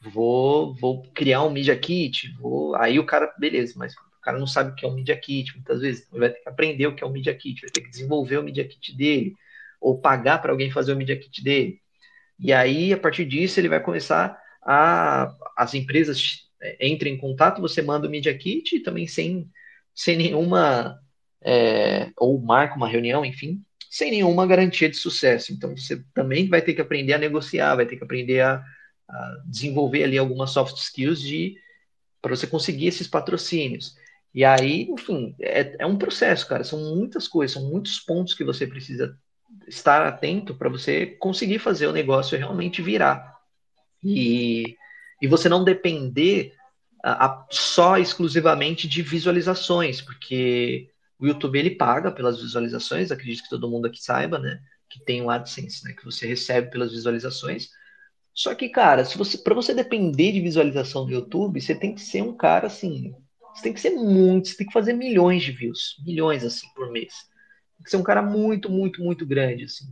Vou, vou criar um Media Kit, vou... aí o cara, beleza, mas o cara não sabe o que é um Media Kit, muitas vezes ele vai ter que aprender o que é um Media Kit, vai ter que desenvolver o Media Kit dele, ou pagar para alguém fazer o Media Kit dele. E aí, a partir disso, ele vai começar a. As empresas é, entrem em contato, você manda o Media Kit, também sem, sem nenhuma. É, ou marca uma reunião, enfim, sem nenhuma garantia de sucesso. Então, você também vai ter que aprender a negociar, vai ter que aprender a, a desenvolver ali algumas soft skills de para você conseguir esses patrocínios. E aí, enfim, é, é um processo, cara. São muitas coisas, são muitos pontos que você precisa estar atento para você conseguir fazer o negócio realmente virar. E, e você não depender a, a, só exclusivamente de visualizações, porque o YouTube ele paga pelas visualizações, acredito que todo mundo aqui saiba, né? Que tem o AdSense, né? Que você recebe pelas visualizações. Só que, cara, se você, para você depender de visualização do YouTube, você tem que ser um cara assim. Você tem que ser muito, você tem que fazer milhões de views, milhões assim por mês que ser um cara muito, muito, muito grande. Assim.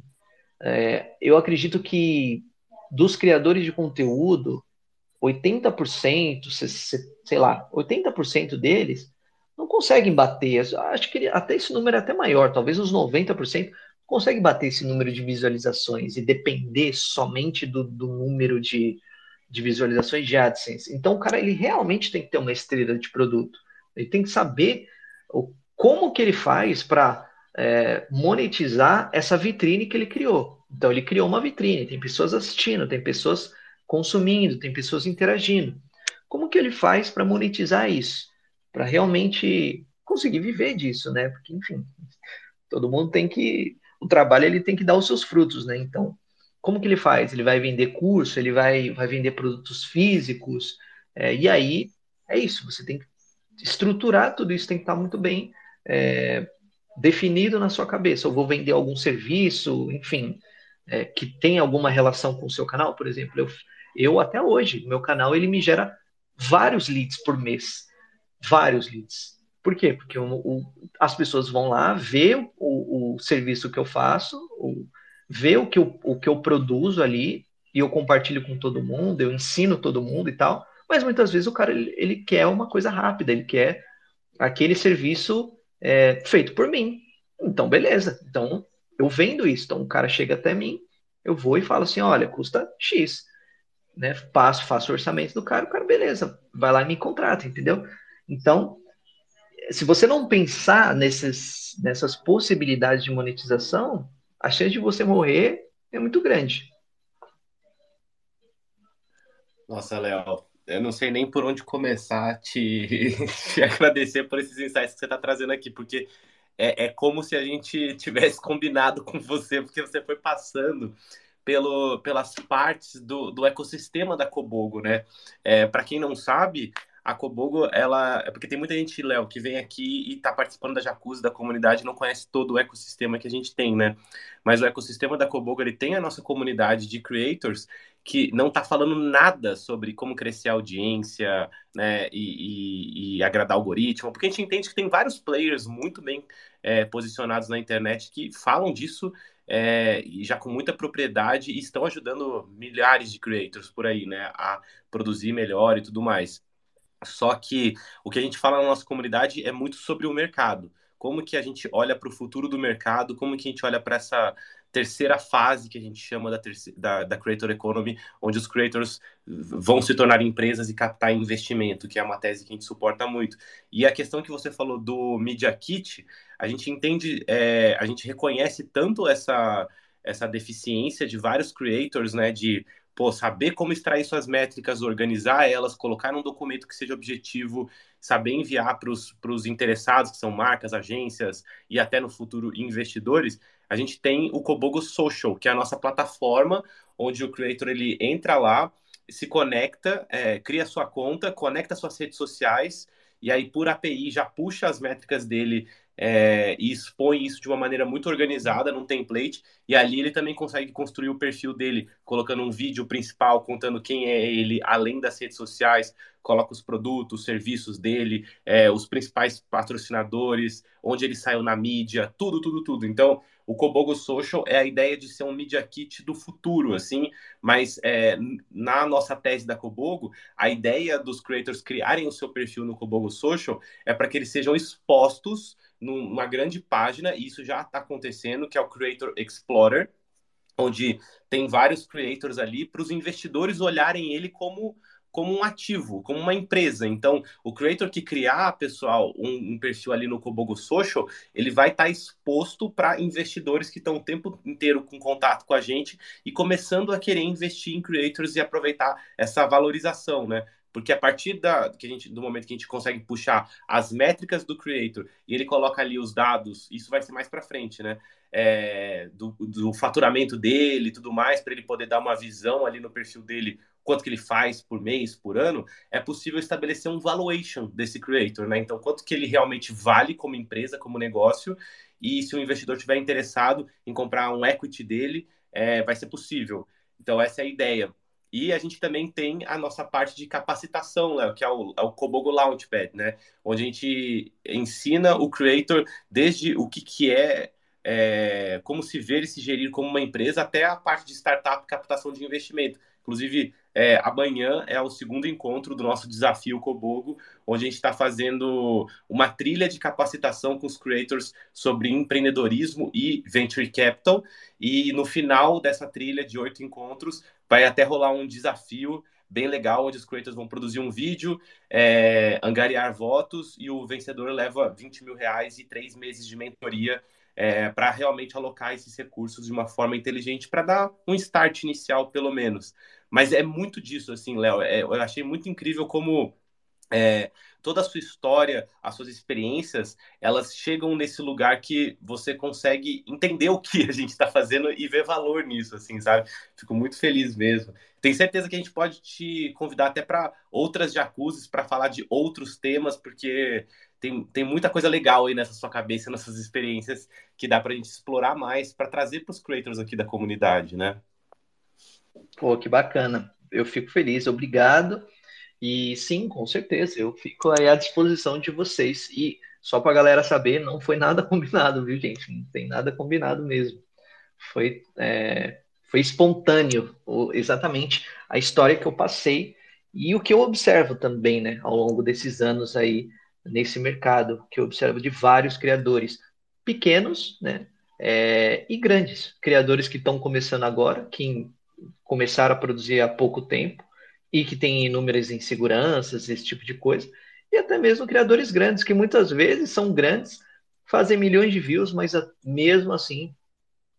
É, eu acredito que dos criadores de conteúdo, 80%, sei lá, 80% deles não conseguem bater. Acho que até esse número é até maior, talvez os 90% conseguem bater esse número de visualizações e depender somente do, do número de, de visualizações de AdSense. Então, o cara ele realmente tem que ter uma estrela de produto. Ele tem que saber o, como que ele faz para é, monetizar essa vitrine que ele criou. Então, ele criou uma vitrine, tem pessoas assistindo, tem pessoas consumindo, tem pessoas interagindo. Como que ele faz para monetizar isso? Para realmente conseguir viver disso, né? Porque, enfim, todo mundo tem que. O trabalho ele tem que dar os seus frutos, né? Então, como que ele faz? Ele vai vender curso, ele vai, vai vender produtos físicos, é, e aí é isso, você tem que estruturar tudo isso, tem que estar muito bem é, definido na sua cabeça. Eu vou vender algum serviço, enfim, é, que tem alguma relação com o seu canal, por exemplo. Eu, eu até hoje, meu canal ele me gera vários leads por mês, vários leads. Por quê? Porque o, o, as pessoas vão lá ver o, o serviço que eu faço, ver o que eu, o que eu produzo ali e eu compartilho com todo mundo, eu ensino todo mundo e tal. Mas muitas vezes o cara ele, ele quer uma coisa rápida, ele quer aquele serviço é, feito por mim. Então, beleza. Então, eu vendo isso. Então, o cara chega até mim, eu vou e falo assim: olha, custa X. Né? Passo, faço o orçamento do cara, o cara, beleza, vai lá e me contrata, entendeu? Então, se você não pensar nesses, nessas possibilidades de monetização, a chance de você morrer é muito grande. Nossa, Léo, eu não sei nem por onde começar a te, te agradecer por esses insights que você está trazendo aqui, porque é, é como se a gente tivesse combinado com você, porque você foi passando pelo, pelas partes do, do ecossistema da Cobogo, né? É, Para quem não sabe, a Cobogo, ela. É porque tem muita gente, Léo, que vem aqui e está participando da Jacuzzi, da comunidade, não conhece todo o ecossistema que a gente tem, né? Mas o ecossistema da Cobogo, ele tem a nossa comunidade de creators que não está falando nada sobre como crescer a audiência, né? E, e, e, agradar algoritmo, porque a gente entende que tem vários players muito bem é, posicionados na internet que falam disso. É, e já com muita propriedade e estão ajudando milhares de creators por aí, né, a produzir melhor e tudo mais. Só que o que a gente fala na nossa comunidade é muito sobre o mercado. como que a gente olha para o futuro do mercado, como que a gente olha para essa terceira fase que a gente chama da, terceira, da, da, Creator Economy, onde os creators vão se tornar empresas e captar investimento, que é uma tese que a gente suporta muito. E a questão que você falou do Media Kit, a gente entende, é, a gente reconhece tanto essa, essa deficiência de vários creators, né, de pô, saber como extrair suas métricas, organizar elas, colocar num documento que seja objetivo, saber enviar para os interessados, que são marcas, agências e até no futuro investidores, a gente tem o Kobogo Social, que é a nossa plataforma onde o creator ele entra lá, se conecta, é, cria sua conta, conecta suas redes sociais e aí por API já puxa as métricas dele é, e expõe isso de uma maneira muito organizada num template, e ali ele também consegue construir o perfil dele, colocando um vídeo principal contando quem é ele, além das redes sociais, coloca os produtos, os serviços dele, é, os principais patrocinadores, onde ele saiu na mídia, tudo, tudo, tudo. Então, o Kobogo Social é a ideia de ser um media kit do futuro, assim, mas é, na nossa tese da Kobogo, a ideia dos creators criarem o seu perfil no Kobogo Social é para que eles sejam expostos numa grande página, e isso já está acontecendo, que é o Creator Explorer, onde tem vários creators ali para os investidores olharem ele como como um ativo, como uma empresa. Então, o creator que criar, pessoal, um, um perfil ali no Kobogo Social, ele vai estar tá exposto para investidores que estão o tempo inteiro com contato com a gente e começando a querer investir em creators e aproveitar essa valorização, né? Porque a partir da, que a gente, do momento que a gente consegue puxar as métricas do creator e ele coloca ali os dados, isso vai ser mais para frente, né? É, do, do faturamento dele e tudo mais, para ele poder dar uma visão ali no perfil dele quanto que ele faz por mês, por ano, é possível estabelecer um valuation desse creator, né? Então, quanto que ele realmente vale como empresa, como negócio, e se o investidor tiver interessado em comprar um equity dele, é, vai ser possível. Então, essa é a ideia. E a gente também tem a nossa parte de capacitação, Léo, que é o, é o Kobogo Launchpad, né? Onde a gente ensina o creator desde o que, que é, é como se ver e se gerir como uma empresa, até a parte de startup captação de investimento. Inclusive, é, amanhã é o segundo encontro do nosso desafio Cobogo, onde a gente está fazendo uma trilha de capacitação com os creators sobre empreendedorismo e venture capital. E no final dessa trilha de oito encontros, vai até rolar um desafio bem legal, onde os creators vão produzir um vídeo, é, angariar votos, e o vencedor leva 20 mil reais e três meses de mentoria é, para realmente alocar esses recursos de uma forma inteligente para dar um start inicial, pelo menos. Mas é muito disso, assim, Léo. É, eu achei muito incrível como é, toda a sua história, as suas experiências, elas chegam nesse lugar que você consegue entender o que a gente está fazendo e ver valor nisso, assim, sabe? Fico muito feliz mesmo. Tenho certeza que a gente pode te convidar até para outras jacuzzis para falar de outros temas, porque tem, tem muita coisa legal aí nessa sua cabeça, nessas experiências que dá para a gente explorar mais para trazer para os creators aqui da comunidade, né? Pô, que bacana. Eu fico feliz, obrigado. E sim, com certeza, eu fico aí à disposição de vocês. E só para a galera saber, não foi nada combinado, viu, gente? Não tem nada combinado mesmo. Foi, é, foi espontâneo, exatamente a história que eu passei e o que eu observo também, né, ao longo desses anos aí nesse mercado, que eu observo de vários criadores pequenos, né, é, e grandes criadores que estão começando agora, que começaram a produzir há pouco tempo e que têm inúmeras inseguranças, esse tipo de coisa, e até mesmo criadores grandes, que muitas vezes são grandes, fazem milhões de views, mas mesmo assim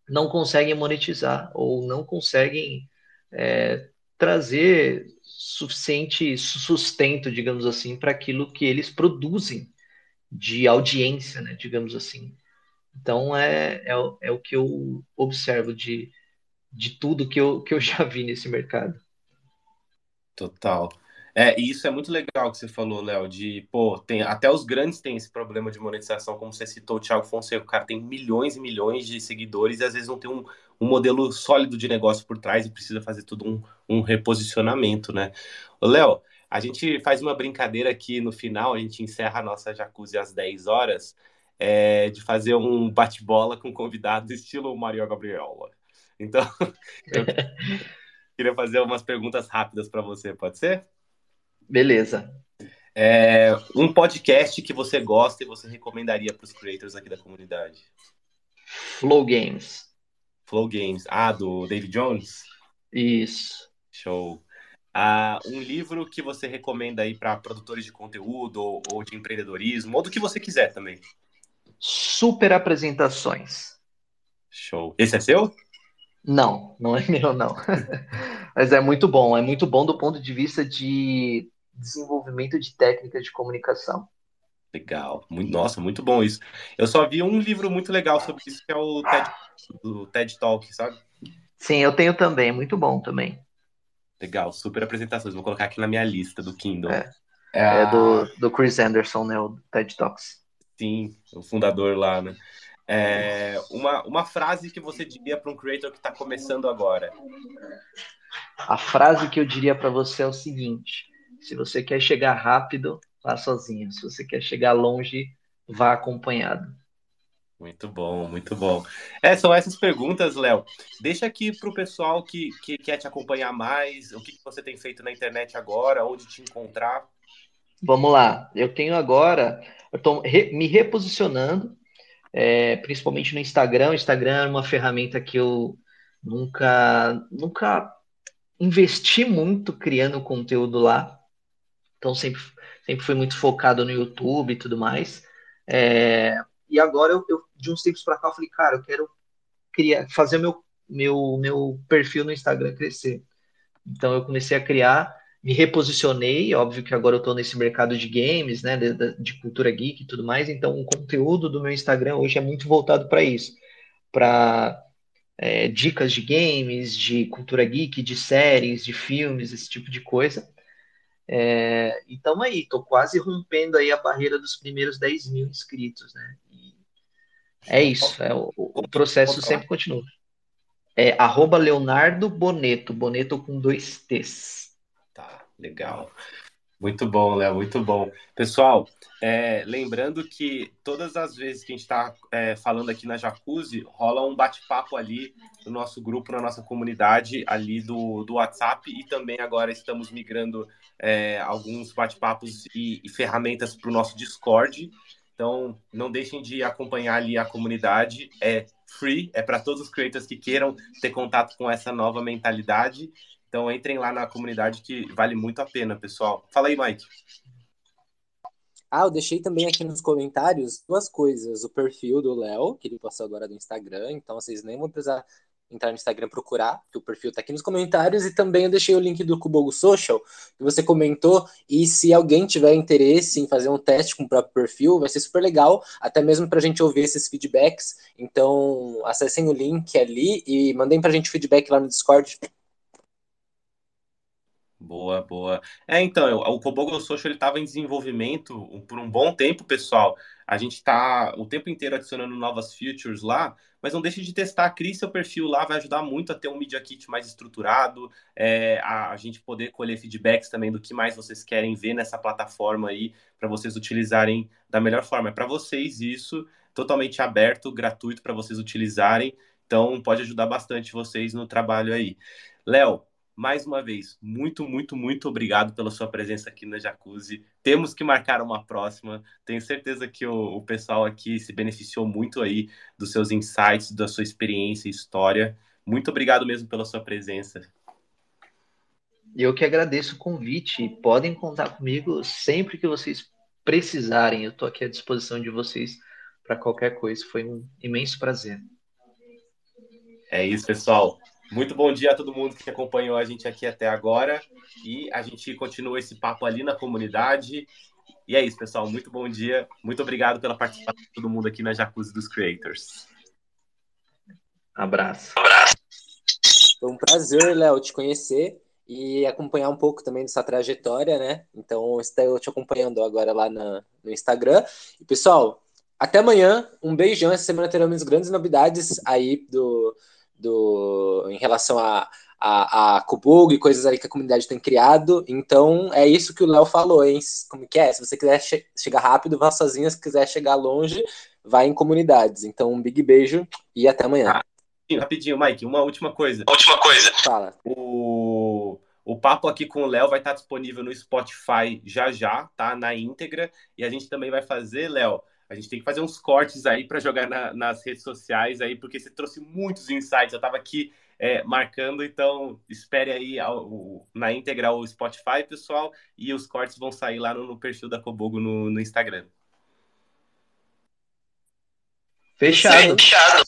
não conseguem monetizar ou não conseguem é, trazer suficiente sustento, digamos assim, para aquilo que eles produzem de audiência, né, digamos assim. Então é, é, é o que eu observo de de tudo que eu, que eu já vi nesse mercado. Total. É, e isso é muito legal que você falou, Léo, de, pô, tem, até os grandes têm esse problema de monetização, como você citou, o Thiago Fonseca, o cara tem milhões e milhões de seguidores e às vezes não tem um, um modelo sólido de negócio por trás e precisa fazer tudo um, um reposicionamento, né? Léo, a gente faz uma brincadeira aqui no final, a gente encerra a nossa jacuzzi às 10 horas, é, de fazer um bate-bola com convidado estilo Mario Gabriela. Então, eu queria fazer umas perguntas rápidas para você, pode ser? Beleza. É, um podcast que você gosta e você recomendaria para os creators aqui da comunidade? Flow Games. Flow Games. Ah, do David Jones? Isso. Show. Ah, um livro que você recomenda aí para produtores de conteúdo ou, ou, de empreendedorismo, ou do que você quiser também. Super apresentações. Show. Esse é seu? Não, não é meu, não. Mas é muito bom. É muito bom do ponto de vista de desenvolvimento de técnicas de comunicação. Legal. Muito, nossa, muito bom isso. Eu só vi um livro muito legal sobre isso, que é o TED, o TED Talk, sabe? Sim, eu tenho também. Muito bom também. Legal, super apresentações. Vou colocar aqui na minha lista do Kindle. É, é, é do, do Chris Anderson, né? O TED Talks. Sim, o fundador lá, né? É, uma, uma frase que você diria para um creator que está começando agora? A frase que eu diria para você é o seguinte: se você quer chegar rápido, vá sozinho. Se você quer chegar longe, vá acompanhado. Muito bom, muito bom. É, são essas perguntas, Léo. Deixa aqui para o pessoal que, que quer te acompanhar mais, o que, que você tem feito na internet agora, onde te encontrar. Vamos lá. Eu tenho agora, eu estou re, me reposicionando, é, principalmente no Instagram. O Instagram é uma ferramenta que eu nunca, nunca investi muito criando conteúdo lá. Então sempre, sempre fui muito focado no YouTube e tudo mais. É, e agora eu, eu, de uns tempos para cá eu falei, cara, eu quero criar, fazer meu meu meu perfil no Instagram crescer. Então eu comecei a criar, me reposicionei, óbvio que agora eu estou nesse mercado de games, né, de, de, cultura geek e tudo mais. Então o conteúdo do meu Instagram hoje é muito voltado para isso, para é, dicas de games, de cultura geek, de séries, de filmes, esse tipo de coisa. É, então aí, tô quase rompendo aí a barreira dos primeiros 10 mil inscritos, né? E é isso, é, o, o processo sempre continua. É arroba Leonardo Boneto, Boneto com dois T's. Tá, legal. Muito bom, Léo, muito bom. Pessoal, é, lembrando que todas as vezes que a gente está é, falando aqui na Jacuzzi, rola um bate-papo ali no nosso grupo, na nossa comunidade ali do, do WhatsApp e também agora estamos migrando é, alguns bate-papos e, e ferramentas para o nosso Discord. Então, não deixem de acompanhar ali a comunidade. É free, é para todos os creators que queiram ter contato com essa nova mentalidade. Então entrem lá na comunidade que vale muito a pena, pessoal. Fala aí, Mike. Ah, eu deixei também aqui nos comentários duas coisas. O perfil do Léo, que ele postou agora no Instagram, então vocês nem vão precisar entrar no Instagram procurar, que o perfil tá aqui nos comentários, e também eu deixei o link do Cubogo Social, que você comentou, e se alguém tiver interesse em fazer um teste com o próprio perfil, vai ser super legal, até mesmo pra gente ouvir esses feedbacks, então acessem o link ali e mandem pra gente feedback lá no Discord, Boa, boa. É, então, o Kobogo Social ele estava em desenvolvimento por um bom tempo, pessoal. A gente está o tempo inteiro adicionando novas features lá, mas não deixe de testar, crie seu perfil lá, vai ajudar muito a ter um Media Kit mais estruturado, é, a, a, gente poder colher feedbacks também do que mais vocês querem ver nessa plataforma aí, para vocês utilizarem da melhor forma. É para vocês isso, totalmente aberto, gratuito para vocês utilizarem, então pode ajudar bastante vocês no trabalho aí. Léo, mais uma vez, muito, muito, muito obrigado pela sua presença aqui na Jacuzzi. Temos que marcar uma próxima. Tenho certeza que o, o, pessoal aqui se beneficiou muito aí dos seus insights, da sua experiência e história. Muito obrigado mesmo pela sua presença. Eu que agradeço o convite. Podem contar comigo sempre que vocês precisarem. Eu estou aqui à disposição de vocês para qualquer coisa. Foi um imenso prazer. É isso, pessoal. Muito bom dia a todo mundo que acompanhou a gente aqui até agora. E a gente continua esse papo ali na comunidade. E é isso, pessoal. Muito bom dia. Muito obrigado pela participação de todo mundo aqui na Jacuzzi dos Creators. Abraço. Abraço. Foi um prazer, Léo, te conhecer e acompanhar um pouco também dessa trajetória, né? Então, estou te acompanhando agora lá na, no Instagram. E, pessoal, até amanhã. Um beijão. Essa semana teremos grandes novidades aí do do, em relação a, a, a Kubug e coisas aí que a comunidade tem criado. Então, é isso que o Léo falou, hein? Como que é? Se você quiser che chegar rápido, vá sozinho. Se quiser chegar longe, vai em comunidades. Então, um big beijo e até amanhã. Ah, rapidinho, Mike, uma última coisa. Última coisa. Fala. O, O papo aqui com o Léo vai estar disponível no Spotify já já, tá? Na íntegra. E a gente também vai fazer, Léo, a gente tem que fazer uns cortes aí para jogar na, nas redes sociais aí, porque você trouxe muitos insights. Eu estava aqui é, marcando, então espere aí ao, na íntegra o Spotify, pessoal, e os cortes vão sair lá no, no perfil da Cobogo no, no Instagram. Fechado. Fechado.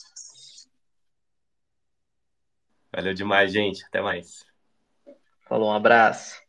Valeu demais, gente. Até mais. Falou, um abraço.